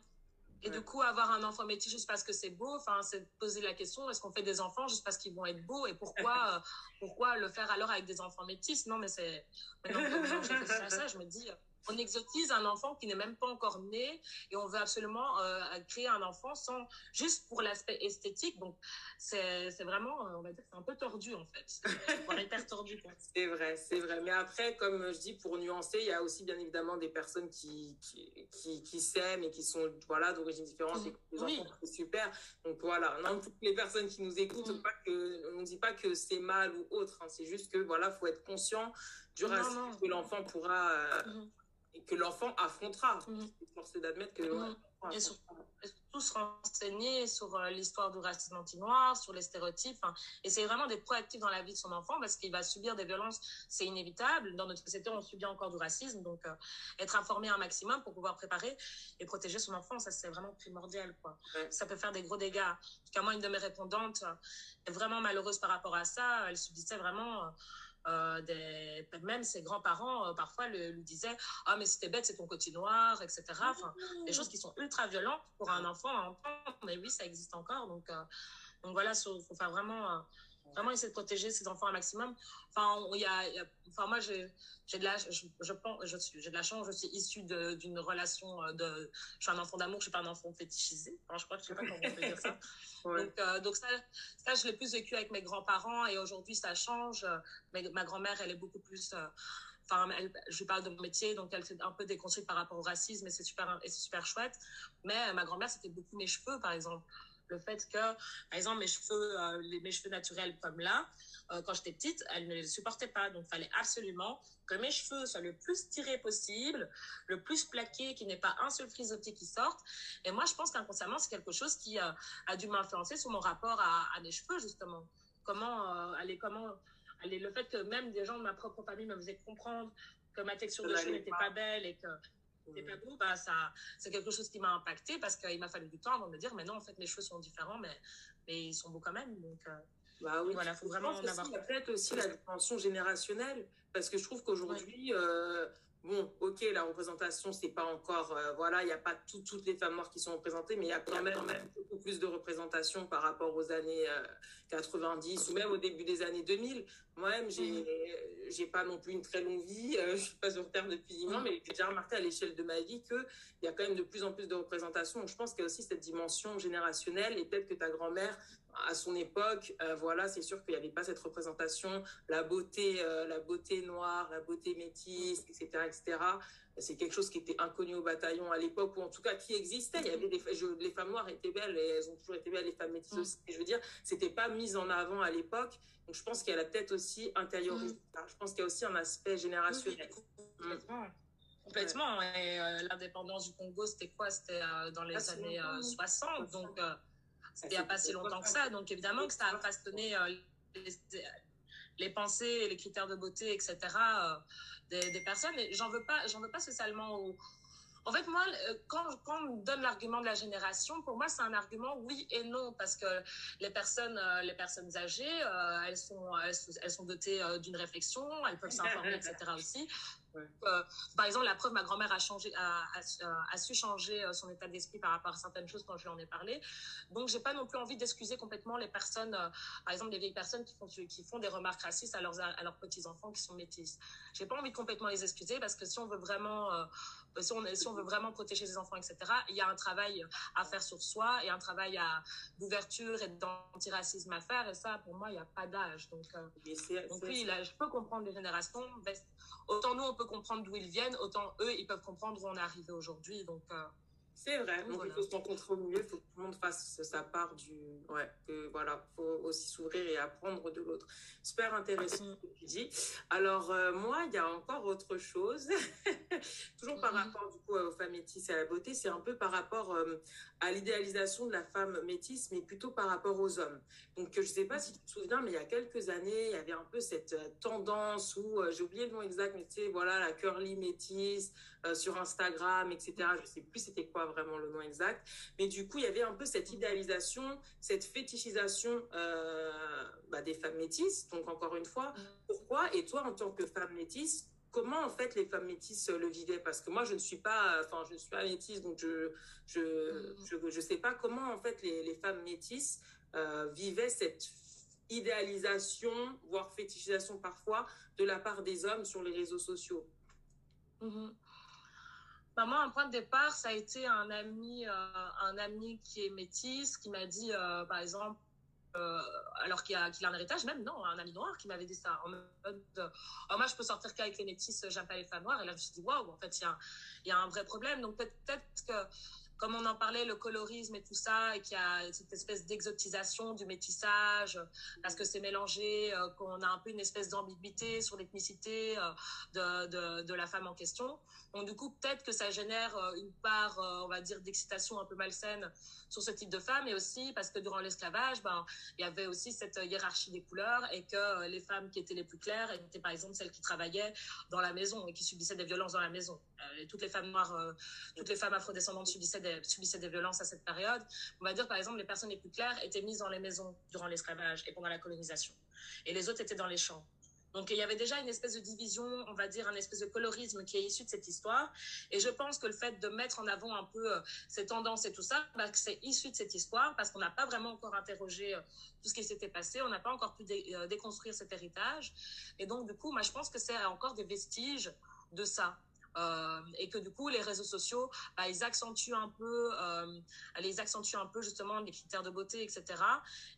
Et du coup, avoir un enfant métis juste parce que c'est beau, enfin, c'est poser la question est-ce qu'on fait des enfants juste parce qu'ils vont être beaux? Et pourquoi, pourquoi le faire alors avec des enfants métis? Non, mais c'est. Maintenant que ça, je me dis on exotise un enfant qui n'est même pas encore né et on veut absolument euh, créer un enfant sans juste pour l'aspect esthétique. Donc c'est vraiment, euh, on va dire, c'est un peu tordu en fait, on hyper tordu. C'est vrai, c'est vrai. Mais après, comme je dis, pour nuancer, il y a aussi bien évidemment des personnes qui qui, qui, s'aiment et qui sont voilà d'origine différente et que les enfants c'est super. Donc voilà, non, toutes les personnes qui nous écoutent, mm. pas que, on ne dit pas que c'est mal ou autre. Hein. c'est juste que voilà, faut être conscient du racisme que l'enfant pourra euh, mm et que l'enfant affrontera. Mmh. forcé d'admettre que mmh. et, surtout se renseigner sur euh, l'histoire du racisme anti-noir, sur les stéréotypes. Hein. C'est vraiment d'être proactif dans la vie de son enfant parce qu'il va subir des violences, c'est inévitable. Dans notre société, on subit encore du racisme. Donc, euh, être informé un maximum pour pouvoir préparer et protéger son enfant, ça, c'est vraiment primordial. Quoi. Ça peut faire des gros dégâts. En moi, une de mes répondantes est vraiment malheureuse par rapport à ça. Elle subissait vraiment... Euh, euh, des, même ses grands-parents euh, parfois le, lui disaient ah mais c'était bête c'est ton côté noir etc enfin des choses qui sont ultra violentes pour un enfant à entendre. Mais oui ça existe encore. Donc euh, donc voilà il faut faire vraiment vraiment essayer de protéger ses enfants un maximum. Enfin, il y a, enfin moi j'ai j'ai de la je, je pense je suis j'ai de la chance, je suis issue d'une relation euh, de je suis un enfant d'amour, je suis pas un enfant fétichisé. Enfin, je crois que je sais pas comment on peut dire ça. Donc euh, donc ça ça je l'ai plus vécu avec mes grands-parents et aujourd'hui ça change. Mais ma grand-mère, elle est beaucoup plus euh, enfin je parle de mon métier donc elle fait un peu déconstruite par rapport au racisme et c'est super et c'est super chouette mais ma grand-mère c'était beaucoup mes cheveux par exemple le fait que, par exemple, mes cheveux, euh, les, mes cheveux naturels comme là, euh, quand j'étais petite, elle ne les supportait pas. Donc, il fallait absolument que mes cheveux soient le plus tirés possible, le plus plaqués, qu'il n'y ait pas un seul frisotté qui sorte. Et moi, je pense qu'inconsciemment, c'est quelque chose qui euh, a dû m'influencer sur mon rapport à, à, mes cheveux, justement. Comment, aller, comment, aller, le fait que même des gens de ma propre famille me faisaient comprendre que ma texture de cheveux n'était pas belle et que c'est pas beau, bah, ça, c'est quelque chose qui m'a impacté parce qu'il m'a fallu du temps avant de me dire, mais non, en fait, mes cheveux sont différents, mais, mais ils sont beaux quand même. Donc, euh, bah oui. voilà, faut vraiment en avoir. peut-être aussi la dimension générationnelle, parce que je trouve qu'aujourd'hui, euh, bon, ok, la représentation, c'est pas encore, euh, voilà, il n'y a pas toutes les femmes noires qui sont représentées, mais il y a quand même, beaucoup plus de représentation par rapport aux années 90 ou même au début des années 2000. Moi-même, j'ai, mhm. j'ai pas non plus une très longue vie, je suis pas sur Terre depuis 10 ans, mhm. mais j'ai déjà remarqué à l'échelle de ma vie qu'il y a quand même de plus en plus de représentation. Donc, je pense qu'il y a aussi cette dimension générationnelle et peut-être que ta grand-mère, à son époque, euh, voilà, c'est sûr qu'il n'y avait pas cette représentation, la beauté, euh, la beauté noire, la beauté métisse, etc., etc. C'est quelque chose qui était inconnu au bataillon à l'époque, ou en tout cas qui existait. Il y avait des, les femmes noires étaient belles et elles ont toujours été belles, les femmes métisses aussi. je veux dire, c'était pas mis en avant à l'époque. Donc je pense qu'elle a peut-être aussi intériorisé. Mm. Je pense qu'il y a aussi un aspect générationnel. complètement. Complètement. Et euh, l'indépendance du Congo, c'était quoi? C'était dans les ah, années 60. Donc il n'y a pas si longtemps que ça. Donc évidemment que ça a façonné euh, les, pensées, les critères de beauté, etc. Euh, des, personnes. Et j'en veux pas, j'en veux pas spécialement en fait, moi, euh, quand, quand on me donne l'argument de la génération, pour moi, c'est un argument oui et non, parce que les personnes, les personnes âgées, elles, sont, elles, sont dotées d'une réflexion, elles peuvent s'informer, etc. aussi. Euh, par exemple, la preuve, ma grand-mère a changé, a, a, su changer euh, son état d'esprit par rapport à certaines choses quand je lui en ai parlé. Donc, j'ai pas non plus envie d'excuser complètement les personnes, euh, par exemple, les vieilles personnes qui font, qui font des remarques racistes à leurs, à leurs petits enfants qui sont métis. J'ai pas envie de complètement les excuser parce que si on veut vraiment, si on, si on veut vraiment protéger les enfants, etc., il y a un travail à faire sur soi et un travail d'ouverture et d'antiracisme à faire. Et ça, pour moi, il n'y a pas d'âge. Donc, donc oui, là, je peux comprendre les générations. Autant nous, on peut comprendre d'où ils viennent, autant eux, ils peuvent comprendre où on est arrivé aujourd'hui. Donc, euh, c'est vrai. Donc, il faut se rencontrer au milieu. Il faut que tout le monde fasse sa part du. Ouais. Que, voilà. faut aussi s'ouvrir et apprendre de l'autre. Super intéressant ce que tu dis. Alors, euh, moi, il y a encore autre chose. Toujours par mhm. rapport, du coup, aux femmes métisses et à la beauté. C'est un peu par rapport euh, à l'idéalisation de la femme métisse, mais plutôt par rapport aux hommes. Donc, je ne sais pas si tu te souviens, mais il y a quelques années, il y avait un peu cette euh, tendance où, j'ai oublié le nom exact, mais tu sais, voilà, la curly métisse sur Instagram, etc. Je ne sais plus c'était quoi vraiment le nom exact. Mais du coup, il y avait un peu cette idéalisation, cette fétichisation euh, bah, des femmes métisses. Donc, encore une fois, mm. pourquoi? Et toi, en tant que femme métisse, comment en fait les femmes métisses le vivaient? Parce que moi, je ne suis pas, enfin, je ne suis pas métisse, donc je je, mm. je, sais pas comment en fait les, les femmes métisses vivaient cette idéalisation, voire fétichisation parfois, de la part des hommes sur les réseaux sociaux. Mm-hmm. Bah, moi, un point de départ, ça a été un ami, un ami qui est métisse, qui m'a dit, par exemple, euh, alors qu'il a, un héritage, même non, un ami noir qui m'avait dit ça en mode oh, moi je peux sortir qu'avec les métis, j'aime pas les femmes noires. Et là je me suis dit waouh, en fait il y a un vrai problème. Donc peut-être que comme on en parlait, le colorisme et tout ça, et qu'il y a cette espèce d'exotisation du métissage, parce que c'est mélangé, euh, qu'on a un peu une espèce d'ambiguïté sur l'ethnicité euh, de, la femme en question. Donc du coup, peut-être que ça génère euh, une part, on va dire, d'excitation un peu malsaine sur ce type de femme, et aussi parce que durant l'esclavage, ben, il y avait aussi cette hiérarchie des couleurs, et que les femmes qui étaient les plus claires étaient par exemple celles qui travaillaient dans la maison et qui subissaient des violences dans la maison. Toutes les femmes noires, toutes les femmes afrodescendantes subissaient subissaient des violences à cette période. On va dire, par exemple, les personnes les plus claires étaient mises dans les maisons durant l'esclavage et pendant la colonisation. Et les autres étaient dans les champs. Donc il y avait déjà une espèce de division, on va dire un espèce de colorisme qui est issu de cette histoire. Et je pense que le fait de mettre en avant un peu euh, ces tendances et tout ça, bah, c'est issu de cette histoire parce qu'on n'a pas vraiment encore interrogé euh, tout ce qui s'était passé, on n'a pas encore pu euh, déconstruire cet héritage. Et donc du coup, moi je pense que c'est encore des vestiges de ça. Euh, et que du coup les réseaux sociaux bah, ils accentuent un peu euh, les accentuent un peu justement les critères de beauté etc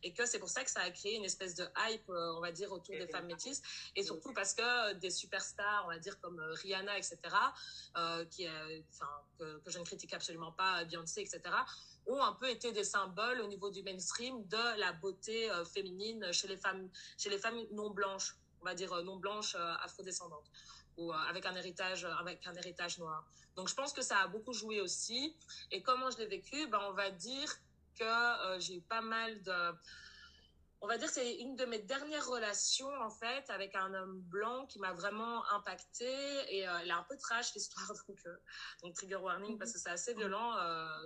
et que c'est pour ça que ça a créé une espèce de hype euh, on va dire autour des femmes métisses. Et surtout parce que des superstars on va dire comme Rihanna etc que, je ne critique absolument pas Beyoncé etc ont un peu été des symboles au niveau du mainstream de la beauté féminine chez les femmes chez les femmes non blanches on va dire non blanches afrodescendantes ou euh, avec un héritage avec un héritage noir. Donc je pense que ça a beaucoup joué aussi. Et comment je l'ai vécu? Ben on va dire que euh, j'ai eu pas mal de on va dire c'est une de mes dernières relations en fait avec un homme blanc qui m'a vraiment impacté et euh, elle est un peu trash l'histoire donc donc trigger warning parce que c'est assez violent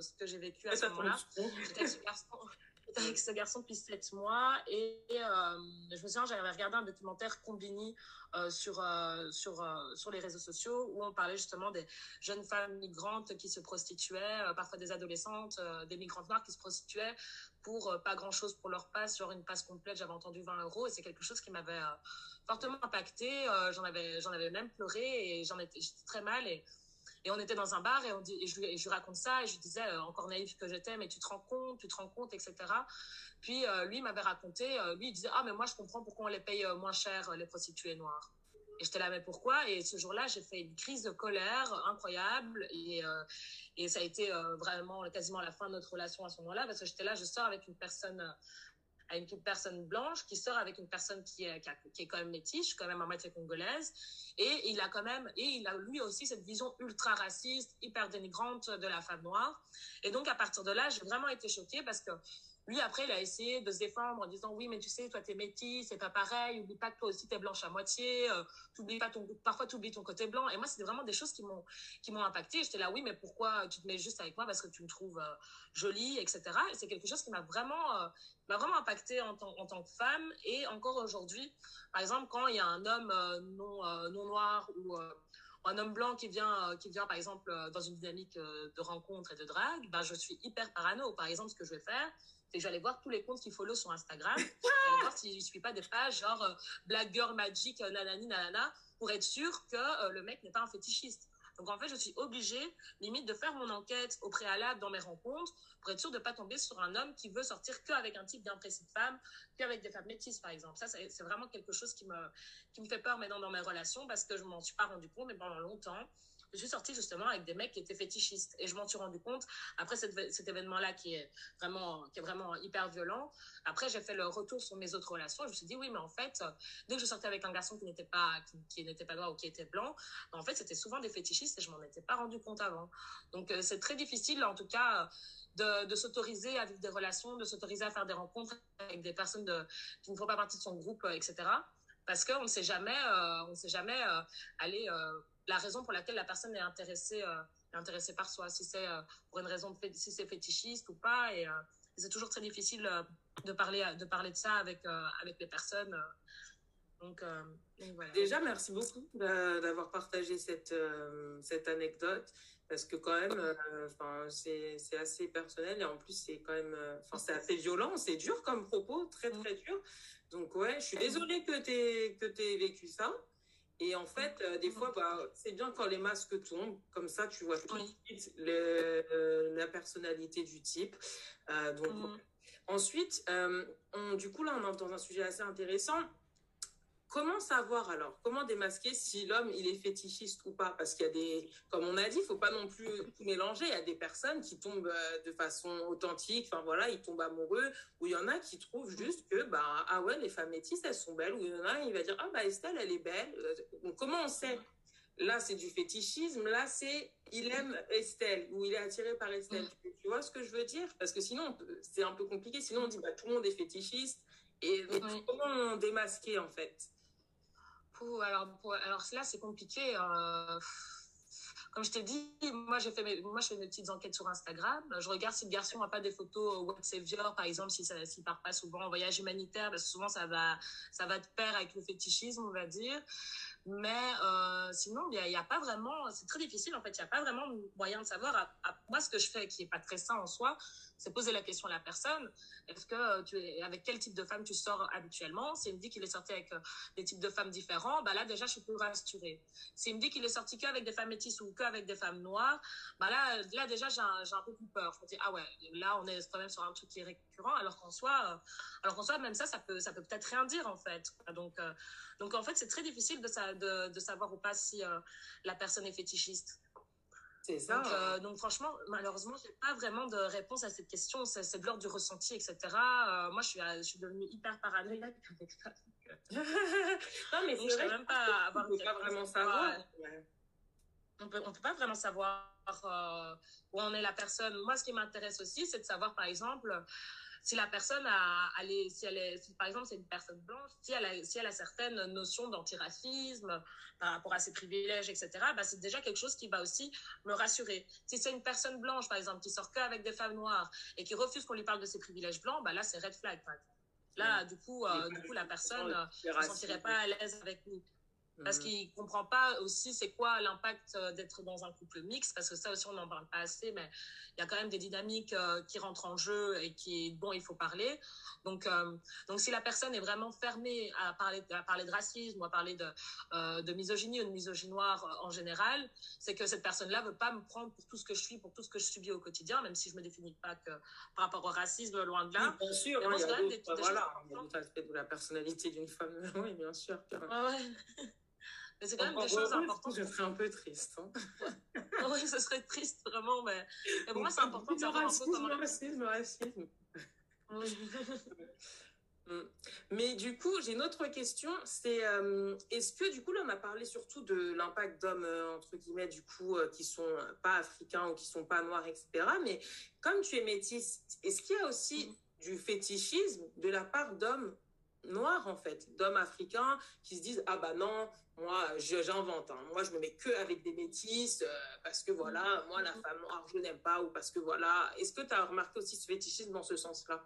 ce que j'ai vécu à ce moment-là. J'étais avec ce garçon depuis sept mois et, je me souviens j'avais regardé un documentaire Combini euh, sur, euh, sur, euh, sur les réseaux sociaux où on parlait justement des jeunes femmes migrantes qui se prostituaient, parfois des adolescentes, des migrantes noires qui se prostituaient pour pas grand chose pour leur passe, genre une passe complète, j'avais entendu 20 euros et c'est quelque chose qui m'avait fortement impacté. j'en avais, j'en avais même pleuré et j'en étais, j'étais très mal et on était dans un bar et, et je, lui, je raconte ça et je disais, encore naïf que j'étais, mais tu te rends compte, tu te rends compte, etc. Puis euh, lui m'avait raconté, euh, lui il disait ah mais moi je comprends pourquoi on les paye euh, moins cher les prostituées noires. Et j'étais là mais pourquoi? Et ce jour-là j'ai fait une crise de colère incroyable et et ça a été vraiment quasiment la fin de notre relation à ce moment-là parce que j'étais là je sors avec une personne avec une personne blanche qui sort avec une personne qui est, qui, est quand même métiche, quand même en moitié congolaise. Et il a quand même, et il a lui aussi cette vision ultra raciste, hyper dénigrante de la femme noire. Et donc, à partir de là, j'ai vraiment été choquée parce que lui, après, il a essayé de se défendre en disant oui, mais tu sais, toi, t'es métis, c'est pas pareil. Oublie pas que toi aussi, t'es blanche à moitié. Euh, t'oublies pas ton, parfois, t'oublies ton côté blanc. Et moi, c'était vraiment des choses qui m'ont, qui impacté. J'étais là, oui, mais pourquoi tu te mets juste avec moi parce que tu me trouves euh, jolie, etc. Et c'est quelque chose qui m'a vraiment, euh, vraiment impacté en, en, tant que femme. Et encore aujourd'hui, par exemple, quand il y a un homme euh, non, non noir ou un homme blanc qui vient, qui vient par exemple dans une dynamique de rencontre et de drague, ben je suis hyper parano. Par exemple, ce que je vais faire, c'est j'allais voir tous les comptes qu'il follow sur Instagram. j'allais voir s'il ne suit pas des pages genre euh, Black Girl Magic, euh, nanani, nanana, pour être sûr que euh, le mec n'est pas un fétichiste. Donc en fait, je suis obligée, limite, de faire mon enquête au préalable dans mes rencontres pour être sûre de ne pas tomber sur un homme qui veut sortir qu'avec un type bien précis de femme, qu'avec des femmes métisses, par exemple. Ça, c'est vraiment quelque chose qui me, qui me fait peur maintenant dans mes relations parce que je m'en suis pas rendu compte, mais pendant longtemps, je suis sortie justement avec des mecs qui étaient fétichistes. Et je m'en suis rendu compte après cet, événement-là qui est vraiment, qui est vraiment hyper violent. Après, j'ai fait le retour sur mes autres relations. Je me suis dit, oui, mais en fait, dès que je sortais avec un garçon qui n'était pas, qui, n'était pas noir ou qui était blanc, ben, en fait, c'était souvent des fétichistes et je m'en étais pas rendu compte avant. Donc, euh, c'est très difficile, en tout cas, de, s'autoriser à vivre des relations, de s'autoriser à faire des rencontres avec des personnes qui ne font pas partie de son groupe, etc. Parce qu'on ne sait jamais, euh, on ne sait jamais euh, aller la raison pour laquelle la personne est intéressée, euh, intéressée par soi, si c'est euh, pour une raison, si c'est fétichiste ou pas. Et, euh, c'est toujours très difficile de parler, de parler de ça avec, avec les personnes. Donc, euh, voilà. Déjà, merci beaucoup d'avoir partagé cette, euh, cette anecdote parce que quand même, euh, c'est assez personnel et en plus, c'est quand même, enfin, c'est assez violent, c'est dur comme propos, très, mm. très dur. Donc, ouais, je suis désolée que tu que aies vécu ça. Et en fait, des fois, bah, c'est bien quand les masques tombent, comme ça, tu vois tout de suite la personnalité du type. donc, mm. Ensuite, euh, du coup, là, on entre dans un sujet assez intéressant. Comment savoir alors Comment démasquer si l'homme il est fétichiste ou pas? Parce qu'il y a des, comme on a dit, il faut pas non plus tout mélanger. Il y a des personnes qui tombent euh, de façon authentique. Enfin voilà, ils tombent amoureux. Ou il y en a qui trouvent juste que bah ah ouais les femmes métisses elles sont belles. Ou il y en a il va dire ah bah Estelle elle est belle. Euh, donc comment on sait? Là, c'est du fétichisme. Là, c'est il aime Estelle ou il est attiré par Estelle. Tu vois ce que je veux dire? Parce que sinon, c'est un peu compliqué. Sinon, on dit bah, tout le monde est fétichiste. Et comment démasquer en fait? Alors, alors là, c'est compliqué. Euh, comme je t'ai dit, moi, j'ai fait mes, moi, je fais mes petites enquêtes sur Instagram. Je regarde si le garçon n'a pas des photos What par exemple, si ça, s'il part pas souvent en voyage humanitaire, parce que souvent, ça va, ça va de pair avec le fétichisme, on va dire. Mais euh, sinon, il n'y a, pas vraiment, c'est très difficile en fait, il n'y a pas vraiment moyen de savoir. moi, ce que je fais, qui n'est pas très sain en soi, c'est poser la question à la personne. Est-ce que tu es, avec quel type de femme tu sors habituellement? Si il me dit qu'il est sorti avec euh, des types de femmes différents, bah là déjà je suis plus rassurée. S'il me dit qu'il est sorti qu'avec des femmes métisses ou qu'avec des femmes noires, bah là, là déjà j'ai un, peu plus peur. Je me dis ah ouais, là on est quand même sur un truc qui est récurrent, alors qu'en soi, euh, alors qu'en même ça, ça peut, ça peut peut-être rien dire en fait. Donc, euh, donc en fait c'est très difficile de, de, savoir ou pas si la personne est fétichiste. C'est ça. Donc, euh, donc, franchement, malheureusement, j'ai pas vraiment de réponse à cette question. C'est de l'ordre du ressenti, etc. Euh, moi, je suis, je suis devenue hyper paranoïaque avec ça. non, mais c'est vrai. même pas avoir. On peut pas vraiment savoir. On peut, on peut pas vraiment savoir euh, où en est la personne. Moi, ce qui m'intéresse aussi, c'est de savoir, par exemple, si la personne a, elle si elle est, par exemple, c'est une personne blanche, si elle a, si elle a certaines notions d'antiracisme par rapport à ses privilèges, etc., bah, c'est déjà quelque chose qui va aussi me rassurer. Si c'est une personne blanche, par exemple, qui sort qu'avec des femmes noires et qui refuse qu'on lui parle de ses privilèges blancs, bah, là, c'est red flag, Là, du coup, euh, du coup, la personne ne se sentirait pas à l'aise avec nous parce mhm. qu'il comprend pas aussi c'est quoi l'impact euh, d'être dans un couple mixte parce que ça aussi on n'en parle pas assez mais il y a quand même des dynamiques euh, qui rentrent en jeu et qui dont il faut parler. Donc euh, donc si la personne est vraiment fermée à parler à parler de racisme ou à parler de de misogynie ou de misogynoire en général c'est que cette personne là veut pas me prendre pour tout ce que je suis pour tout ce que je subis au quotidien même si je me définis pas que par rapport au racisme loin de là. Bien sûr il y a d'autres voilà, aspects de la personnalité d'une femme. Oui bien sûr ouais. Mais c'est quand même des choses importantes. Je serais un peu triste. Hein. oui, ce serait triste, vraiment. Mais, pour moi, c'est important de savoir racisme, un peu comment... racisme, racisme. Mm. Mais du coup, j'ai une autre question. C'est euh, est-ce que du coup, là, on a parlé surtout de l'impact d'hommes euh, entre guillemets, du coup, euh, qui sont pas africains ou qui sont pas noirs, etc. Mais comme tu es métisse, est-ce qu'il y a aussi mm. du fétichisme de la part d'hommes noirs en fait, d'hommes africains qui se disent ah bah non, moi j'invente, hein. moi je me mets que avec des métis euh, parce que voilà, moi la femme noire je n'aime pas ou parce que voilà. Est-ce que tu as remarqué aussi ce fétichisme dans ce sens-là?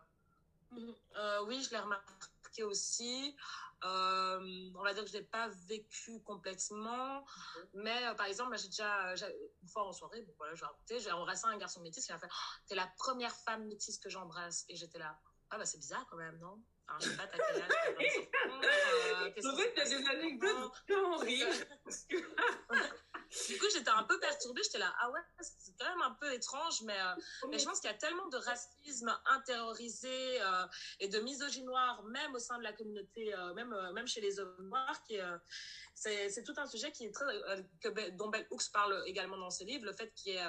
Euh, Oui, je l'ai remarqué aussi. Euh, on va dire que je l'ai pas vécu complètement, mais par exemple, j'ai déjà une fois en soirée, bon, voilà, j'ai embrassé un garçon métis qui m'a fait oh, "T'es la première femme métisse que j'embrasse", et j'étais là, ah bah c'est bizarre quand même, non? Alors, je sais pas, t'as quel âge? Euh, En fait, t'as des anecdotes horribles. du coup, j'étais un peu perturbée. J'étais là, ah ouais, c'est quand même un peu étrange, mais, euh, mais je pense qu'il y a tellement de racisme intériorisé euh, et de misogynie noire, même au sein de la communauté, euh, même, même chez les hommes noirs, qui c'est tout un sujet qui est très, que, dont Bell Hooks parle également dans ses livres, le fait qu'il y ait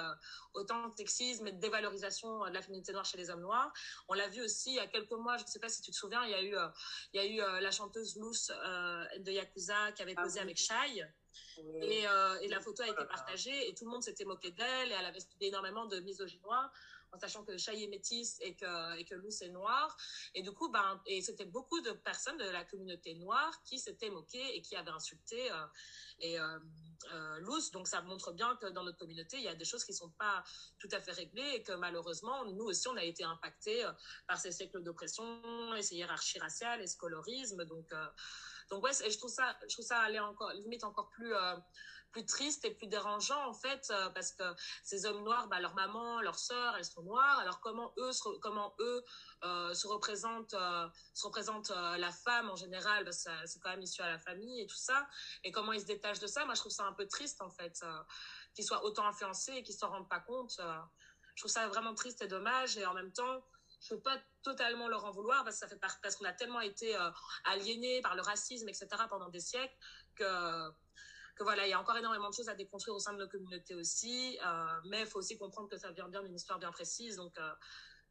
autant de sexisme et de dévalorisation de la féminité noire chez les hommes noirs. On l'a vu aussi il y a quelques mois, je ne sais pas si tu te souviens, il y a eu, il y a eu la chanteuse Luce de Yakuza qui avait ah posé avec Shai. Et, euh, et, la photo a été partagée et tout le monde s'était moqué d'elle et elle avait énormément de misogynie en sachant que Chai est métisse et que, et que Luce est noire. Et du coup, ben, et c'était beaucoup de personnes de la communauté noire qui s'étaient moquées et qui avaient insulté euh, et, euh, euh, Luce. Donc ça montre bien que dans notre communauté, il y a des choses qui sont pas tout à fait réglées et que malheureusement, nous aussi, on a été impactés euh, par ces siècles d'oppression et ces hiérarchies raciales et ce colorisme. Donc, donc ouais, je trouve ça, je trouve ça aller encore, limite encore plus, euh, plus triste et plus dérangeant en fait, euh, parce que ces hommes noirs, bah, leur maman, leur sœur, elles sont noires. Alors comment eux, se, comment eux euh, se représentent, se représentent la femme en général, parce que c'est quand même issu à la famille et tout ça. Et comment ils se détachent de ça, moi je trouve ça un peu triste en fait, qu'ils soient autant influencés et qu'ils s'en rendent pas compte. je trouve ça vraiment triste et dommage. Et en même temps, je peux pas totalement leur en vouloir parce que ça fait par- parce qu'on a tellement été euh, aliénés par le racisme, etc. pendant des siècles que que voilà, il y a encore énormément de choses à déconstruire au sein de nos communautés aussi, euh, mais il faut aussi comprendre que ça vient bien d'une histoire bien précise, donc euh,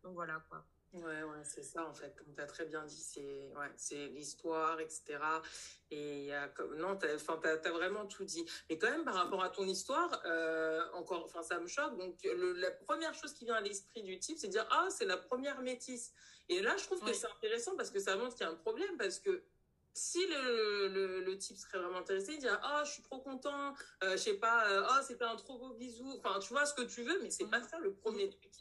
donc voilà quoi. Ouais, ouais, c'est ça en fait, comme tu as très bien dit, c'est ouais, c'est l'histoire, etc. Et il y a comme non, enfin, t'as, t'as vraiment tout dit. Mais quand même, par rapport à ton histoire, euh, encore, enfin, ça me choque. Donc, le, la première chose qui vient à l'esprit du type, c'est de dire ah, c'est la première métisse. Et là, je trouve que c'est intéressant parce que ça montre qu'il y a un problème parce que si le, le, le type serait vraiment intéressé, il dirait ah je suis trop content, euh, je sais pas, euh, oh c'était un trop beau bisou. Enfin, tu vois ce que tu veux, mais c'est pas ça le premier truc.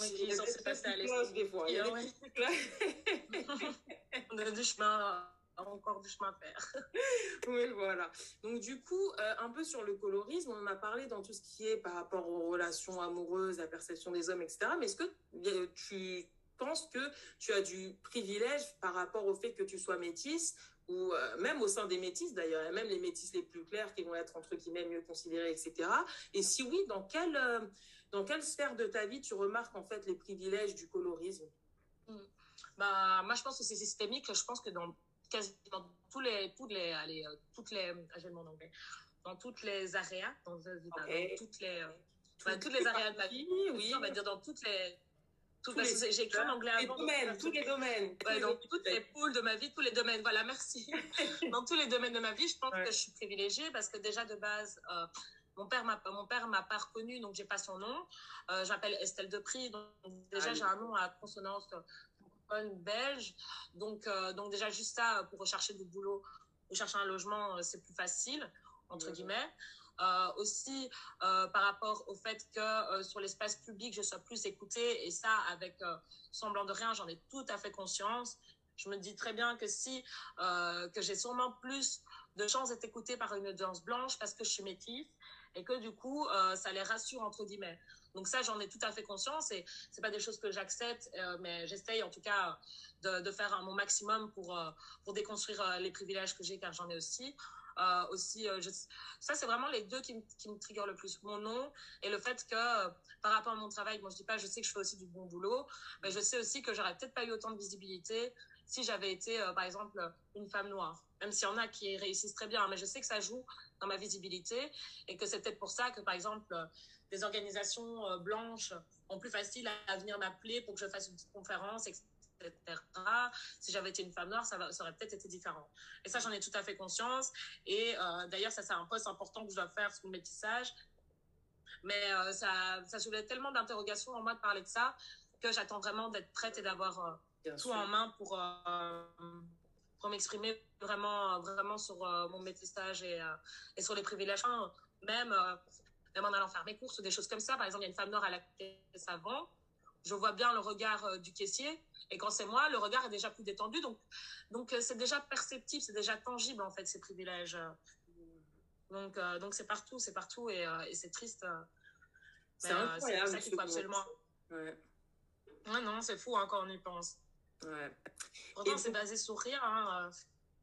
Oui, qui est censé des passer à des fois. Il y a Et des ouais. petits trucs là. On a du chemin, encore du chemin à faire. Oui, voilà. Donc, du coup, euh, un peu sur le colorisme, on en a parlé dans tout ce qui est par rapport aux relations amoureuses, la perception des hommes, etc. Mais est-ce que tu penses que tu as du privilège par rapport au fait que tu sois métisse ou euh, même au sein des métisses d'ailleurs, et même les métisses les plus claires qui vont être entre guillemets mieux considérées, etc. Et si oui, dans quelle, euh, dans quelle sphère de ta vie tu remarques en fait les privilèges du colorisme? Bah, moi, je pense que c'est systémique. Je pense que dans quasiment tous les, tous les, allez, euh, toutes les, ah, j'ai le mot en anglais, dans toutes les aréas, dans, dans toutes les, euh, bah, toutes les aréas de ma vie, oui, on va dire dans toutes les, tout, Tous parce les- j'ai écrit en anglais les avant. domaines, tous les domaines. Ouais, dans les toutes les poules de ma vie, tous les domaines. Voilà, merci. dans tous les domaines de ma vie, je pense Ouais. que je suis privilégiée parce que déjà de base, euh, mon père m'a mon père m'a pas reconnue, donc j'ai pas son nom. Euh, J'appelle Estelle Depris, donc déjà Ah j'ai un nom à consonance belge. Donc euh, donc déjà juste ça pour rechercher du boulot ou chercher un logement, euh, c'est plus facile entre guillemets. Euh, aussi euh, par rapport au fait que euh, sur l'espace public je sois plus écoutée et ça avec semblant de rien j'en ai tout à fait conscience je me dis très bien que si que j'ai sûrement plus de chances d'être écoutée par une audience blanche parce que je suis métisse et que du coup euh, ça les rassure entre guillemets. Donc ça j'en ai tout à fait conscience et c'est pas des choses que j'accepte euh, mais j'essaye en tout cas de, faire mon maximum pour euh, pour déconstruire les privilèges que j'ai car j'en ai aussi. Aussi ça c'est vraiment les deux qui me, qui me triggerent le plus. Mon nom et le fait que par rapport à mon travail moi je dis pas je sais que je fais aussi du bon boulot mais je sais aussi que j'aurais peut-être pas eu autant de visibilité si j'avais été par exemple une femme noire même s'il y en a qui réussissent très bien mais je sais que ça joue dans ma visibilité et que c'est peut-être pour ça que par exemple des organisations euh, blanches ont plus facile à, venir m'appeler pour que je fasse une petite conférence etc si j'avais été une femme noire ça, va, ça aurait peut-être été différent. Et ça j'en ai tout à fait conscience. Et euh, d'ailleurs ça c'est un poste important que je dois faire sur le métissage. Mais euh, ça, ça soulève tellement d'interrogations en moi de parler de ça que j'attends vraiment d'être prête et d'avoir euh, tout sûr. en main pour, pour m'exprimer vraiment, vraiment sur euh, mon métissage et, euh, et sur les privilèges. Même, euh, même en allant faire mes courses ou des choses comme ça. Par exemple, il y a une femme noire à la caisse avant. Je vois bien le regard du caissier. Et quand c'est moi, le regard est déjà plus détendu. Donc, donc c'est déjà perceptible, c'est déjà tangible, en fait, ces privilèges. Donc, euh, donc c'est partout, c'est partout. Et, euh, et c'est triste. C'est incroyable. c'est ça qu'il faut absolument. Ouais, Ouais, non, c'est fou hein, quand on y pense. Ouais. Pourtant, c'est basé sur rien. Hein.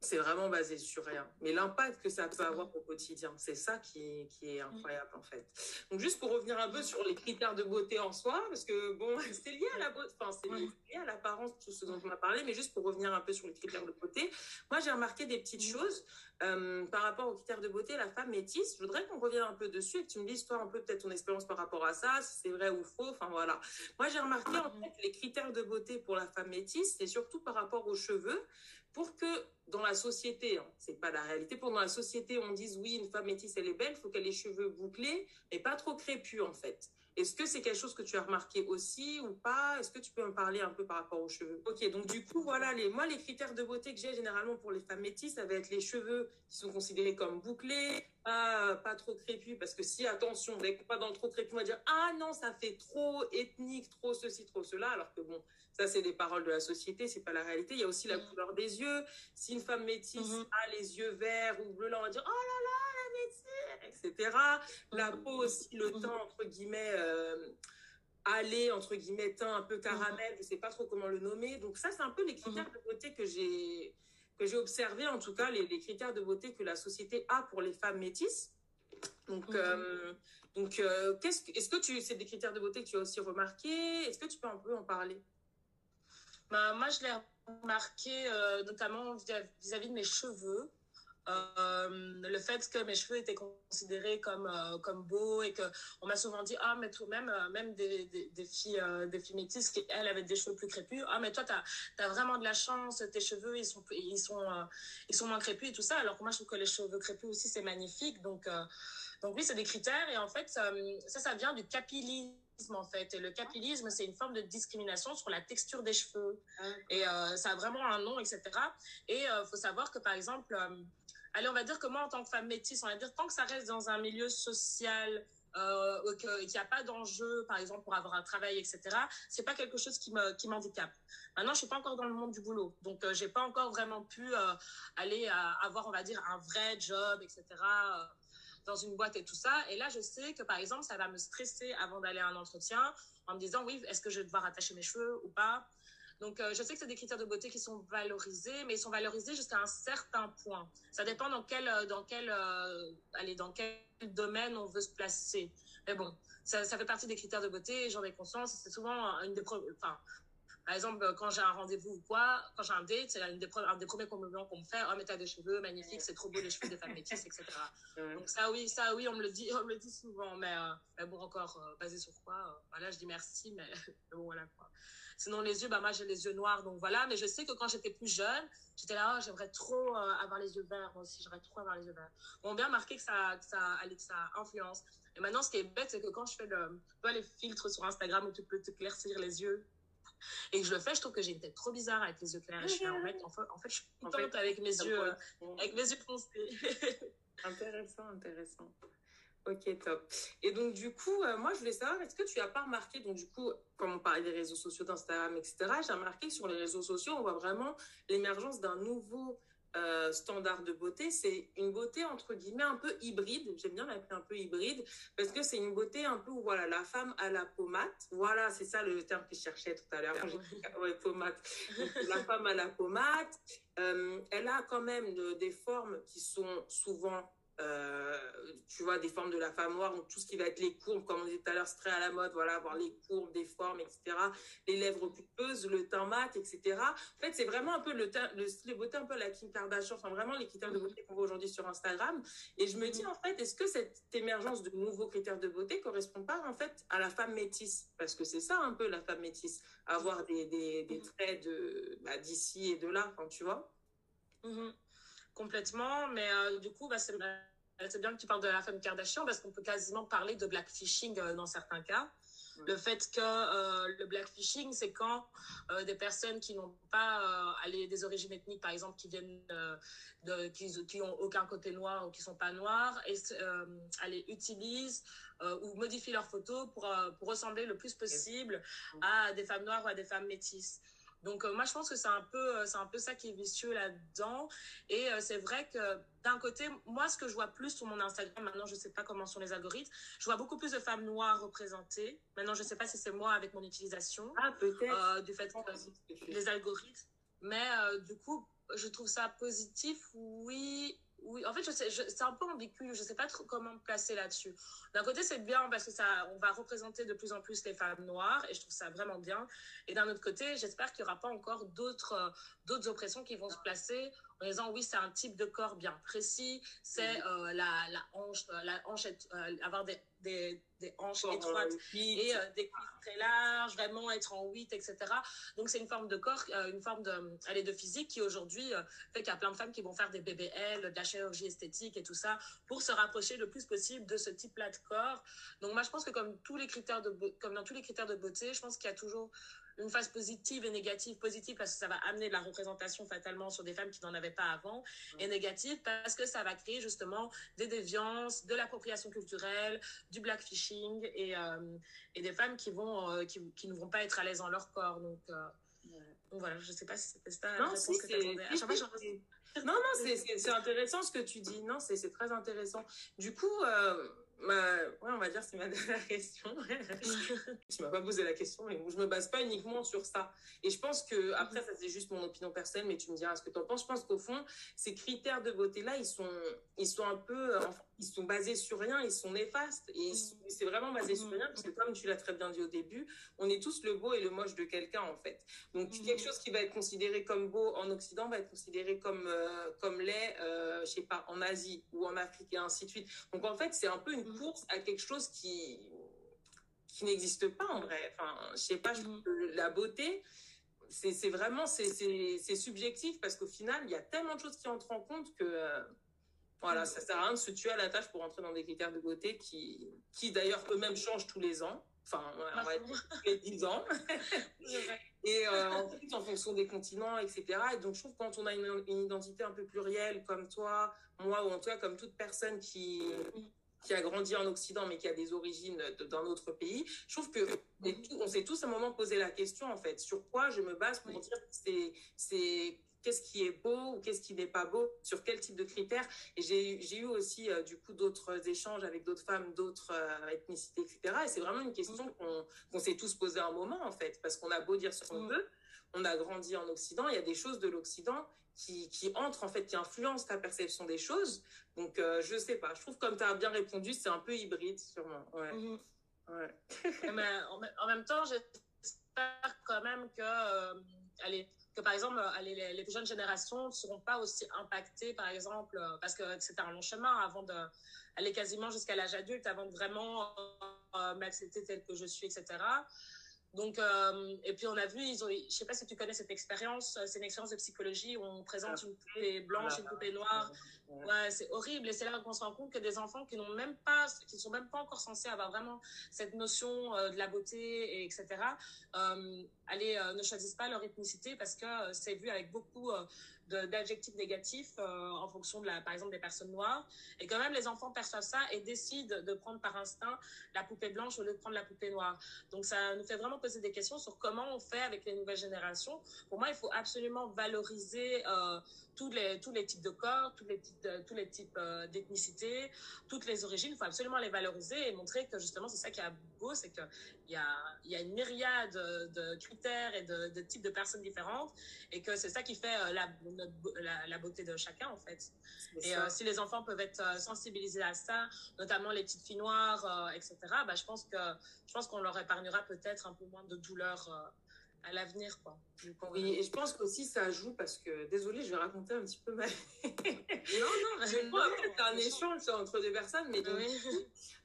C'est vraiment basé sur rien. Mais l'impact que ça peut avoir au quotidien, c'est ça qui, qui est incroyable en fait. Donc juste pour revenir un peu sur les critères de beauté en soi, parce que bon, c'est lié à la beauté, enfin c'est lié à l'apparence, tout ce dont on a parlé, mais juste pour revenir un peu sur les critères de beauté, moi j'ai remarqué des petites choses euh, par rapport aux critères de beauté, la femme métisse. Je voudrais qu'on revienne un peu dessus et que tu me dises toi un peu peut-être ton expérience par rapport à ça, si c'est vrai ou faux. Enfin voilà. Moi j'ai remarqué en fait les critères de beauté pour la femme métisse, c'est surtout par rapport aux cheveux pour que dans la société, hein, c'est pas la réalité, pour dans la société on dise oui, une femme métisse elle est belle, il faut qu'elle ait les cheveux bouclés, mais pas trop crépus en fait. Est-ce que c'est quelque chose que tu as remarqué aussi ou pas? Est-ce que tu peux me parler un peu par rapport aux cheveux? Ok, donc du coup, voilà, les, moi, les critères de beauté que j'ai généralement pour les femmes métisses, ça va être les cheveux qui sont considérés comme bouclés, pas, pas trop crépus, parce que si, attention, dès qu'on pas dans le trop crépus, on va dire, ah non, ça fait trop ethnique, trop ceci, trop cela, alors que bon, ça, c'est des paroles de la société, c'est pas la réalité. Il y a aussi la mm. couleur des yeux. Si une femme métisse mm-hmm. a les yeux verts ou bleus, là, on va dire, oh là là, etc. La mm-hmm. peau aussi, le mm-hmm. teint, entre guillemets, euh, aller, entre guillemets, teint un peu caramel, je sais pas trop comment le nommer. Donc ça, c'est un peu les critères de beauté que j'ai que j'ai observé, en tout cas, les, critères de beauté que la société a pour les femmes métisses. Donc, euh, donc euh, qu'est-ce que, est-ce que tu, c'est des critères de beauté que tu as aussi remarqués? Est-ce que tu peux un peu en parler? Bah, moi, je l'ai remarqué euh, notamment vis-à-vis de mes cheveux. Euh, le fait que mes cheveux étaient considérés comme euh, comme beaux et que on m'a souvent dit ah mais tout même même des, des, filles des filles métisses qui elles avaient des cheveux plus crépus ah mais toi tu as, vraiment de la chance tes cheveux ils sont ils sont ils sont moins crépus et tout ça alors que moi je trouve que les cheveux crépus aussi c'est magnifique donc donc oui c'est des critères et en fait ça ça vient du capillisme en fait. Et le capilisme, c'est une forme de discrimination sur la texture des cheveux. Et euh, ça a vraiment un nom, etc. Et il euh, faut savoir que, par exemple, euh, allez, on va dire que moi, en tant que femme métisse, on va dire tant que ça reste dans un milieu social, qu'il n'y a pas d'enjeu, par exemple, pour avoir un travail, etc., c'est pas quelque chose qui me m'handicape. Maintenant, je suis pas encore dans le monde du boulot, donc j'ai pas encore vraiment pu aller avoir, on va dire, un vrai job, etc dans une boîte et tout ça. Et là, je sais que, par exemple, ça va me stresser avant d'aller à un entretien en me disant, oui, est-ce que je vais devoir attacher mes cheveux ou pas? Donc, euh, je sais que c'est des critères de beauté qui sont valorisés, mais ils sont valorisés jusqu'à un certain point. Ça dépend dans quel, euh, dans quel, euh, allez, dans quel domaine on veut se placer. Mais bon, ça, ça fait partie des critères de beauté, j'en ai conscience. C'est souvent une des, enfin, par exemple, quand j'ai un rendez-vous ou quoi, quand j'ai un date, c'est un des, premiers compliments qu'on me fait. Oh, mais t'as des cheveux magnifiques, c'est trop beau les cheveux des femmes métisses, etc. Donc ça, oui, ça, oui, on me le dit, on me le dit souvent. Mais, euh, bon, encore, euh, basé sur quoi euh, Voilà, je dis merci, mais, bon, voilà quoi. Sinon, les yeux, bah, moi, j'ai les yeux noirs, donc voilà. Mais je sais que quand j'étais plus jeune, j'étais là, oh, j'aimerais trop avoir les yeux verts, moi aussi, j'aimerais trop avoir les yeux verts. On bien marqué que ça, que ça, que ça influence. Et maintenant, ce qui est bête, c'est que quand je fais le, les filtres sur Instagram où tu peux te claircir les yeux, et que je le fais, je trouve que j'ai une tête trop bizarre avec les yeux clairs. Et je fais, en fait, en fait, je suis contente avec mes yeux, euh, avec mes yeux foncés. intéressant, intéressant. Ok, top. Et donc, du coup, euh, moi, je voulais savoir, est-ce que tu as pas remarqué, donc, du coup, comme on parlait des réseaux sociaux, d'Instagram, etc., j'ai remarqué que sur les réseaux sociaux, on voit vraiment l'émergence d'un nouveau euh, standard de beauté, c'est une beauté entre guillemets un peu hybride. J'aime bien l'appeler un peu hybride parce que c'est une beauté un peu où voilà la femme à la pommade. Voilà, c'est ça le terme que je cherchais tout à l'heure. ouais, pommade. la femme à la pommade. Euh, elle a quand même des formes qui sont souvent euh, tu vois, des formes de la femme noire, donc tout ce qui va être les courbes, comme on disait tout à l'heure, c'est très à la mode, voilà, avoir les courbes, des formes, etc. Les lèvres pulpeuses, le teint mat, etc. En fait, c'est vraiment un peu le, le style de beauté, un peu la Kim Kardashian, enfin vraiment les critères de beauté qu'on voit aujourd'hui sur Instagram. Et je me dis, en fait, est-ce que cette émergence de nouveaux critères de beauté correspond pas, en fait, à la femme métisse? Parce que c'est ça un peu la femme métisse, avoir des, des, des mm-hmm. traits de, bah, d'ici et de là, enfin, tu vois? Mm-hmm. Complètement, mais euh, du coup, bah, c'est c'est bien que tu parles de la femme Kardashian parce qu'on peut quasiment parler de blackfishing euh, dans certains cas. Le fait que euh, le blackfishing, c'est quand euh, des personnes qui n'ont pas des origines ethniques, par exemple, qui viennent de, qui, qui ont aucun côté noir ou qui sont pas noirs, et utilisent ou modifient leurs photos pour, pour ressembler le plus possible à des femmes noires ou à des femmes métisses. Donc euh, moi je pense que c'est un peu euh, c'est un peu ça qui est vicieux là-dedans et euh, c'est vrai que d'un côté moi ce que je vois plus sur mon Instagram maintenant je sais pas comment sont les algorithmes je vois beaucoup plus de femmes noires représentées maintenant je sais pas si c'est moi avec mon utilisation ah peut-être du fait que les algorithmes mais du coup je trouve ça positif oui oui, en fait, je sais, c'est un peu ambigu. Je sais pas trop comment me placer là-dessus. D'un côté, c'est bien parce que ça, on va représenter de plus en plus les femmes noires et je trouve ça vraiment bien. Et d'un autre côté, j'espère qu'il y aura pas encore d'autres, euh, d'autres oppressions qui vont se placer en disant oui, c'est un type de corps bien précis, c'est mhm. la, la hanche, la hanche, avoir des, des, des hanches étroites et des cuisses très larges, vraiment être en 8, etc. Donc c'est une forme de corps, une forme de, elle de physique qui aujourd'hui fait qu'il y a plein de femmes qui vont faire des BBL, de la chirurgie esthétique et tout ça pour se rapprocher le plus possible de ce type-là de corps. Donc moi je pense que comme tous les critères de comme dans tous les critères de beauté, je pense qu'il y a toujours une phase positive et négative. Positive parce que ça va amener de la représentation fatalement sur des femmes qui n'en avaient pas avant. Et négative parce que ça va créer justement des déviances, de l'appropriation culturelle, du blackfishing et, euh, et des femmes qui, vont, euh, qui, qui, ne vont pas être à l'aise dans leur corps. Donc, euh, donc voilà, je ne sais pas si c'était ça non, si, que Non, non, c'est intéressant ce que tu dis. Non, c'est très intéressant. Du coup, ouais, on va dire c'est ma dernière question. tu m'as pas posé la question, mais je me base pas uniquement sur ça. Et je pense que après ça c'est juste mon opinion personnelle, mais tu me diras ce que tu en penses. Je pense qu'au fond ces critères de beauté là, ils sont ils sont un peu ils sont basés sur rien, ils sont néfastes et c'est vraiment basé sur rien parce que comme tu l'as très bien dit au début, on est tous le beau et le moche de quelqu'un en fait. Donc quelque chose qui va être considéré comme beau en Occident va être considéré comme euh, comme laid, euh, je sais pas, en Asie ou en Afrique et ainsi de suite. Donc en fait c'est un peu une course à quelque chose qui qui n'existe pas en vrai. Enfin, je sais pas, je trouve que la beauté, c'est vraiment c'est subjectif parce qu'au final, il y a tellement de choses qui entrent en compte que euh, voilà, ça sert à rien de se tuer à la tâche pour entrer dans des critères de beauté qui qui d'ailleurs eux-mêmes changent tous les ans. Enfin, on va dire tous les 10 ans. et euh, en plus, en fonction des continents, etc. Et donc, je trouve que quand on a une, une, identité un peu plurielle, comme toi, moi, ou en tout cas comme toute personne qui, qui a grandi en Occident mais qui a des origines d'un autre pays, je trouve que on s'est tous à un moment posé la question en fait sur quoi je me base pour dire c'est c'est qu'est-ce qui est beau ou qu'est-ce qui n'est pas beau, sur quel type de critères. Et j'ai eu aussi euh, du coup d'autres échanges avec d'autres femmes, d'autres euh, ethnicités, etc. Et c'est vraiment une question qu'on s'est tous posé un moment en fait, parce qu'on a beau dire ce qu'on veut, on a grandi en Occident, il y a des choses de l'Occident qui, qui entrent en fait, qui influencent ta perception des choses. Donc, euh, je sais pas. Je trouve comme tu as bien répondu, c'est un peu hybride, sûrement. Ouais. Mhm. ouais. Mais en, même temps, j'espère quand même que, euh, allez, que par exemple, allez, les, plus jeunes générations ne seront pas aussi impactées, par exemple, euh, parce que c'était un long chemin avant de aller quasiment jusqu'à l'âge adulte, avant de vraiment euh, m'accepter tel que je suis, etc. Donc, euh, et puis on a vu, ils ont, je sais pas si tu connais cette expérience, euh, c'est une expérience de psychologie où on présente ah. une poupée blanche, une poupée noire. Ouais, c'est horrible. Et c'est là qu'on se rend compte que des enfants qui n'ont même pas, qui sont même pas encore censés avoir vraiment cette notion euh, de la beauté, et etc., euh, allez, ne choisissent pas leur ethnicité parce que c'est vu avec beaucoup d'adjectifs négatifs euh, en fonction de la, par exemple, des personnes noires. Et quand même, les enfants perçoivent ça et décident de prendre par instinct la poupée blanche au lieu de prendre la poupée noire. Donc, ça nous fait vraiment poser des questions sur comment on fait avec les nouvelles générations. Pour moi, il faut absolument valoriser euh, tous les, tous les types de corps, tous les tous les types euh, d'ethnicité, toutes les origines. Il faut absolument les valoriser et montrer que justement, c'est ça qui est beau, c'est qu'il y a, il y a une myriade de critères et de, de, types de personnes différentes et que c'est ça qui fait euh, la, la, la, beauté de chacun, en fait. Et euh, si les enfants peuvent être sensibilisés à ça, notamment les petites filles noires, etc., bah, je pense que je pense qu'on leur épargnera peut-être un peu moins de douleur à l'avenir, quoi. Oui, et je pense qu'aussi ça joue parce que, désolée, je vais raconter un petit peu ma. non, non, je pas, c'est un échange entre deux personnes, mais donc,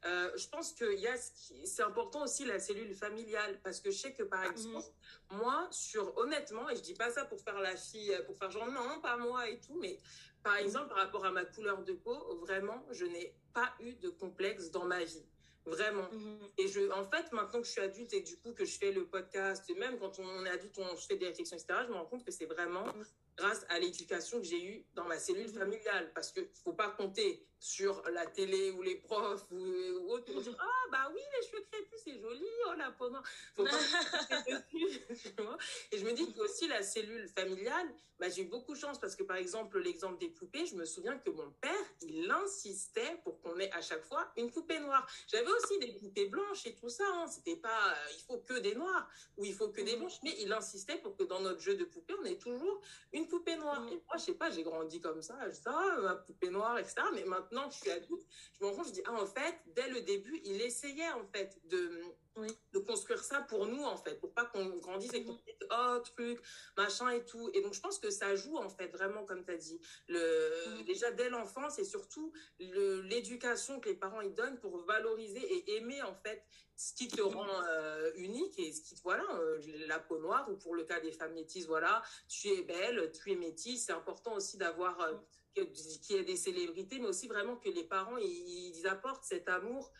euh, je pense que y a, c'est important aussi la cellule familiale parce que je sais que par mhm. exemple, moi, sur honnêtement, et je dis pas ça pour faire la fille, pour faire genre non, pas moi et tout, mais par exemple, par rapport à ma couleur de peau, vraiment, je n'ai pas eu de complexe dans ma vie. Vraiment. Mhm. Et je, en fait, maintenant que je suis adulte et du coup que je fais le podcast, même quand on est adulte, on fait des réflexions, etc., je me rends compte que c'est vraiment mhm. Grâce à l'éducation que j'ai eue dans ma cellule familiale. Parce qu'il ne faut pas compter sur la télé ou les profs ou, ou autres pour dire Ah, bah oui, les cheveux crépus, c'est joli, oh la peau Faut pas Et je me dis que aussi la cellule familiale, bah, j'ai eu beaucoup de chance parce que par exemple, l'exemple des poupées, je me souviens que mon père, il insistait pour qu'on ait à chaque fois une poupée noire. J'avais aussi des poupées blanches et tout ça, hein. c'était pas euh, il faut que des noirs ou il faut que des blanches, mais il insistait pour que dans notre jeu de poupées, on ait toujours une poupée noire. Et moi, je sais pas, j'ai grandi comme ça, je dis ah, ma poupée noire, etc. Mais maintenant, je suis adulte, je me rends compte, je dis, ah, en fait, dès le début, il essayait, en fait, de, de construire ça pour nous en fait, pour pas qu'on grandisse et qu'on dise oh truc, machin et tout. Et donc je pense que ça joue en fait vraiment comme tu as dit. Le, Déjà dès l'enfance et surtout l'éducation que les parents ils donnent pour valoriser et aimer en fait ce qui te rend euh, unique et ce qui voilà euh, la peau noire ou pour le cas des femmes métisses voilà tu es belle, tu es métisse. C'est important aussi d'avoir euh, qu'il y ait des célébrités, mais aussi vraiment que les parents ils apportent cet amour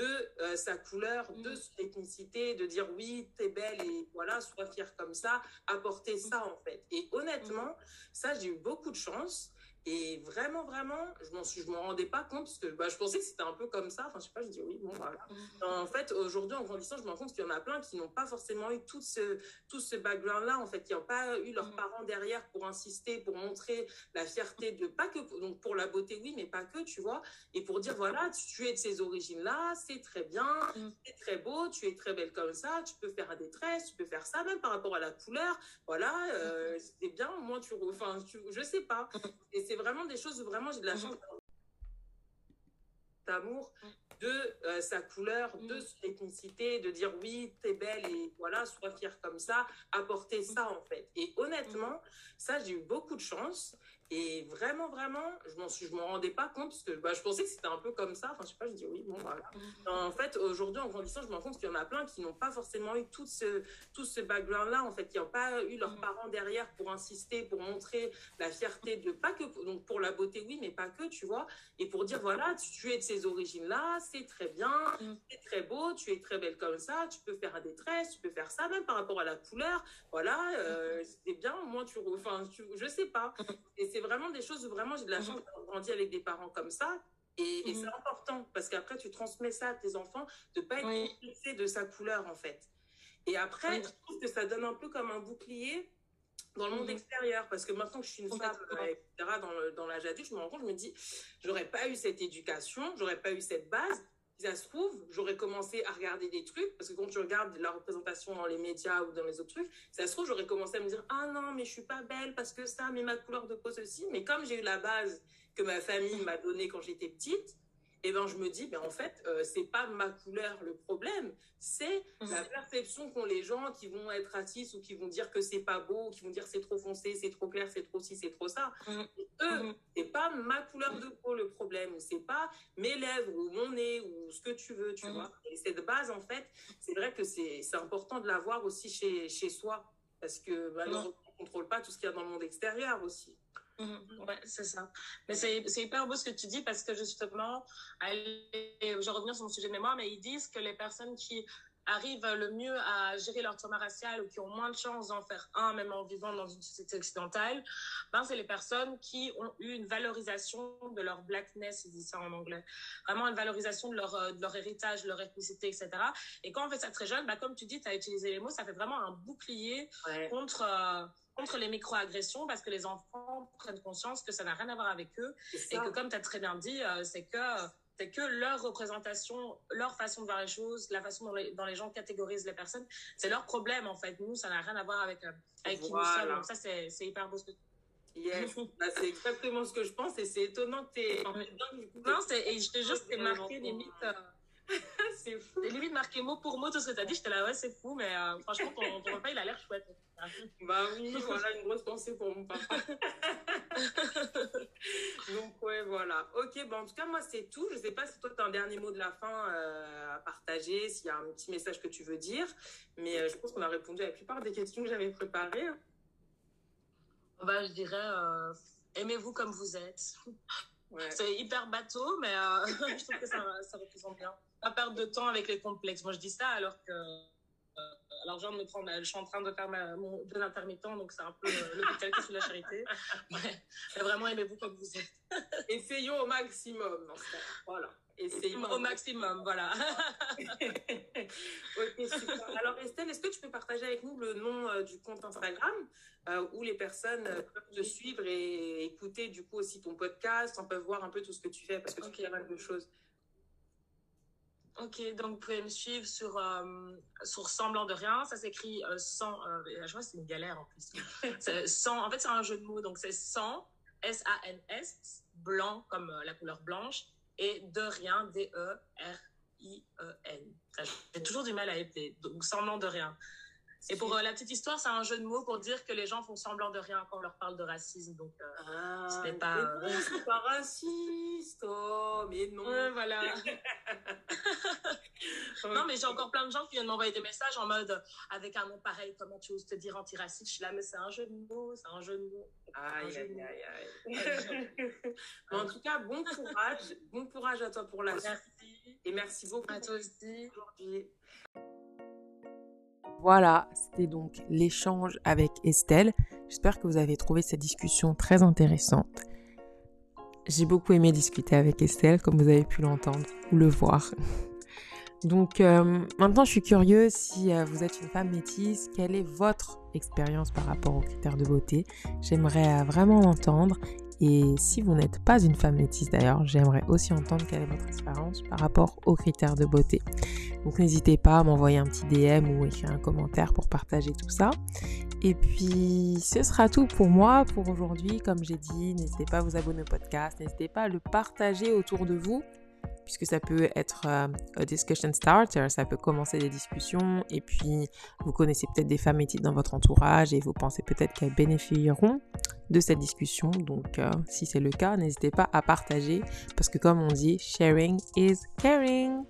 de euh, sa couleur, de mm. son ethnicité, de dire oui, t'es belle et voilà, sois fière comme ça, apporter ça en fait. Et honnêtement, mm. ça, j'ai eu beaucoup de chance. Et vraiment, vraiment, je m'en je m'en rendais pas compte parce que bah, je pensais que c'était un peu comme ça. Enfin, je sais pas, je dis oui, bon, voilà. Mm. En fait, aujourd'hui, en grandissant, je me rends compte qu'il y en a plein qui n'ont pas forcément eu tout ce, tout ce background-là, en fait, qui n'ont pas eu leurs mm. parents derrière pour insister, pour montrer la fierté de, pas que, donc pour la beauté, oui, mais pas que, tu vois, et pour dire, voilà, tu, es de ces origines-là, c'est très bien, mm. c'est très beau, tu es très belle comme ça, tu peux faire un détresse, tu peux faire ça, même par rapport à la couleur, voilà, euh, c'est bien, au moins, tu, enfin, tu, je sais pas. Et c'est vraiment des choses où vraiment j'ai de la chance d'amour de euh, sa couleur, de son ethnicité, de dire oui, t'es belle et voilà, sois fière comme ça, apporter ça en fait. Et honnêtement, ça, j'ai eu beaucoup de chance. Et vraiment, vraiment, je m'en suis, je m'en rendais pas compte parce que bah, je pensais que c'était un peu comme ça. Enfin, je sais pas, je dis oui, bon, voilà. En fait, aujourd'hui, en grandissant, je me rends compte qu'il y en a plein qui n'ont pas forcément eu tout ce, tout ce background-là, en fait, qui n'ont pas eu leurs mm. parents derrière pour insister, pour montrer la fierté de, pas que, donc pour la beauté, oui, mais pas que, tu vois, et pour dire, voilà, tu, es de ces origines-là, c'est très bien, mm. c'est très beau, tu es très belle comme ça, tu peux faire un détresse, tu peux faire ça, même par rapport à la couleur, voilà, euh, c'est bien, moi, tu, enfin, tu, je sais pas. Et c'est vraiment des choses où vraiment j'ai de la chance mhm. d'avoir grandi avec des parents comme ça. Et, c'est mhm. important parce qu'après, tu transmets ça à tes enfants, de pas être fixé de sa couleur, en fait. Et après, je trouve que ça donne un peu comme un bouclier dans le monde mhm. extérieur. Parce que maintenant que je suis une femme, etc., dans, dans l'âge adulte, je me rends compte, je me dis, j'aurais pas eu cette éducation, j'aurais pas eu cette base ça se trouve, j'aurais commencé à regarder des trucs, parce que quand tu regardes la représentation dans les médias ou dans les autres trucs, ça se trouve, j'aurais commencé à me dire, ah non, mais je suis pas belle parce que ça, mais ma couleur de peau, ceci. Mais comme j'ai eu la base que ma famille m'a donnée quand j'étais petite, et eh ben je me dis ben en fait euh, c'est pas ma couleur le problème c'est mhm. la perception qu'ont les gens qui vont être racistes ou qui vont dire que c'est pas beau qui vont dire c'est trop foncé c'est trop clair c'est trop ci c'est trop ça mhm. eux mhm. c'est pas ma couleur de peau le problème c'est pas mes lèvres ou mon nez ou ce que tu veux tu vois et cette base en fait c'est vrai que c'est c'est important de l'avoir aussi chez chez soi parce que malheureusement on contrôle pas tout ce qu'il y a dans le monde extérieur aussi Mhm. Ouais, c'est ça. Mais c'est hyper beau ce que tu dis parce que justement, je vais revenir sur mon sujet de mémoire, mais ils disent que les personnes qui arrivent le mieux à gérer leur trauma racial ou qui ont moins de chances d'en faire un, même en vivant dans une société occidentale, ben, c'est les personnes qui ont eu une valorisation de leur blackness, ils disent ça en anglais. Vraiment une valorisation de leur, de leur héritage, de leur ethnicité, etc. Et quand on fait ça très jeune, ben, comme tu dis, tu as utilisé les mots, ça fait vraiment un bouclier contre... Euh, contre les microagressions parce que les enfants prennent conscience que ça n'a rien à voir avec eux et que comme tu as très bien dit, euh, c'est que c'est que leur représentation, leur façon de voir les choses, la façon dont les, les gens catégorisent les personnes, c'est leur problème en fait. Nous, ça n'a rien à voir avec, euh, avec qui nous sommes. Donc ça, c'est hyper beau ce que Yes, bah, c'est exactement ce que je pense et c'est étonnant que tu es... Non, et je te jure, c'est marqué limite... Euh, c'est fou. C'est limite marqué mot pour mot tout ce que tu as dit. J'étais là, ouais, c'est fou, mais euh, franchement, ton, ton repas, il a l'air chouette. bah oui, voilà une grosse pensée pour mon papa. Donc, ouais, voilà. Ok, bah en tout cas, moi, c'est tout. Je sais pas si toi, tu as un dernier mot de la fin euh, à partager, s'il y a un petit message que tu veux dire. Mais euh, je pense qu'on a répondu à la plupart des questions que j'avais préparées. Bah, je dirais, aimez-vous comme vous êtes. C'est hyper bateau, mais euh, je trouve que ça, ça, représente bien. Pas perdre de temps avec les complexes. Moi, je dis ça alors que. Euh, alors, genre, me prendre, je suis en train de faire ma, mon jeûne intermittent, donc c'est un peu euh, l'hôpital qui sous la charité. Mais, vraiment, aimez-vous comme vous êtes. Essayons au maximum dans ce cas. Voilà. Essayons au maximum, voilà. ok, super. Alors, Estelle, est-ce que tu peux partager avec nous le nom du compte Instagram euh, où les personnes euh, peuvent te suivre et écouter du coup aussi ton podcast, on peut voir un peu tout ce que tu fais parce que tu fais pas mal de choses. Ok, donc vous pouvez me suivre sur, euh, sur Semblant de rien. Ça s'écrit sans. je vois, c'est une galère en plus. sans, en fait, c'est un jeu de mots. Donc c'est sans, S-A-N-S, blanc comme la couleur blanche, et de rien, D-E-R I-E-N. J'ai toujours du mal à épeler, donc semblant de rien. Et pour euh, la petite histoire, c'est un jeu de mots pour dire que les gens font semblant de rien quand on leur parle de racisme. Donc, euh, ah, ce n'est pas. Euh... pas raciste. Oh, mais non. voilà. non, mais j'ai encore plein de gens qui viennent m'envoyer des messages en mode avec un nom pareil, comment tu oses te dire antiraciste? Je suis là, mais c'est un jeu de mots, c'est un jeu de mots. Aïe, aïe, aïe, aïe. en tout cas, bon courage. Bon courage à toi pour la suite. Et merci beaucoup. À toi aussi. Aujourd'hui. Voilà, c'était donc l'échange avec Estelle. J'espère que vous avez trouvé cette discussion très intéressante. J'ai beaucoup aimé discuter avec Estelle, comme vous avez pu l'entendre ou le voir. Donc euh, maintenant, je suis curieuse si euh, vous êtes une femme métisse, quelle est votre expérience par rapport aux critères de beauté? J'aimerais euh, vraiment l'entendre et si vous n'êtes pas une femme métisse d'ailleurs, j'aimerais aussi entendre quelle est votre expérience par rapport aux critères de beauté. Donc n'hésitez pas à m'envoyer un petit DM ou écrire un commentaire pour partager tout ça. Et puis ce sera tout pour moi pour aujourd'hui. Comme j'ai dit, n'hésitez pas à vous abonner au podcast, n'hésitez pas à le partager autour de vous puisque ça peut être euh, un discussion starter, ça peut commencer des discussions et puis vous connaissez peut-être des femmes éthiques dans votre entourage et vous pensez peut-être qu'elles bénéficieront de cette discussion. Donc euh, si c'est le cas, n'hésitez pas à partager parce que comme on dit, sharing is caring.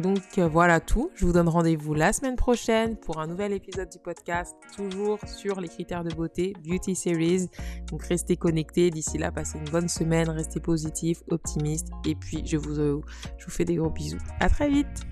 Donc euh, voilà tout. Je vous donne rendez-vous la semaine prochaine pour un nouvel épisode du podcast, toujours sur les critères de beauté, Beauty Series. Donc restez connectés. D'ici là, passez une bonne semaine, restez positif, optimiste. Et puis je vous, euh, je vous fais des gros bisous. À très vite.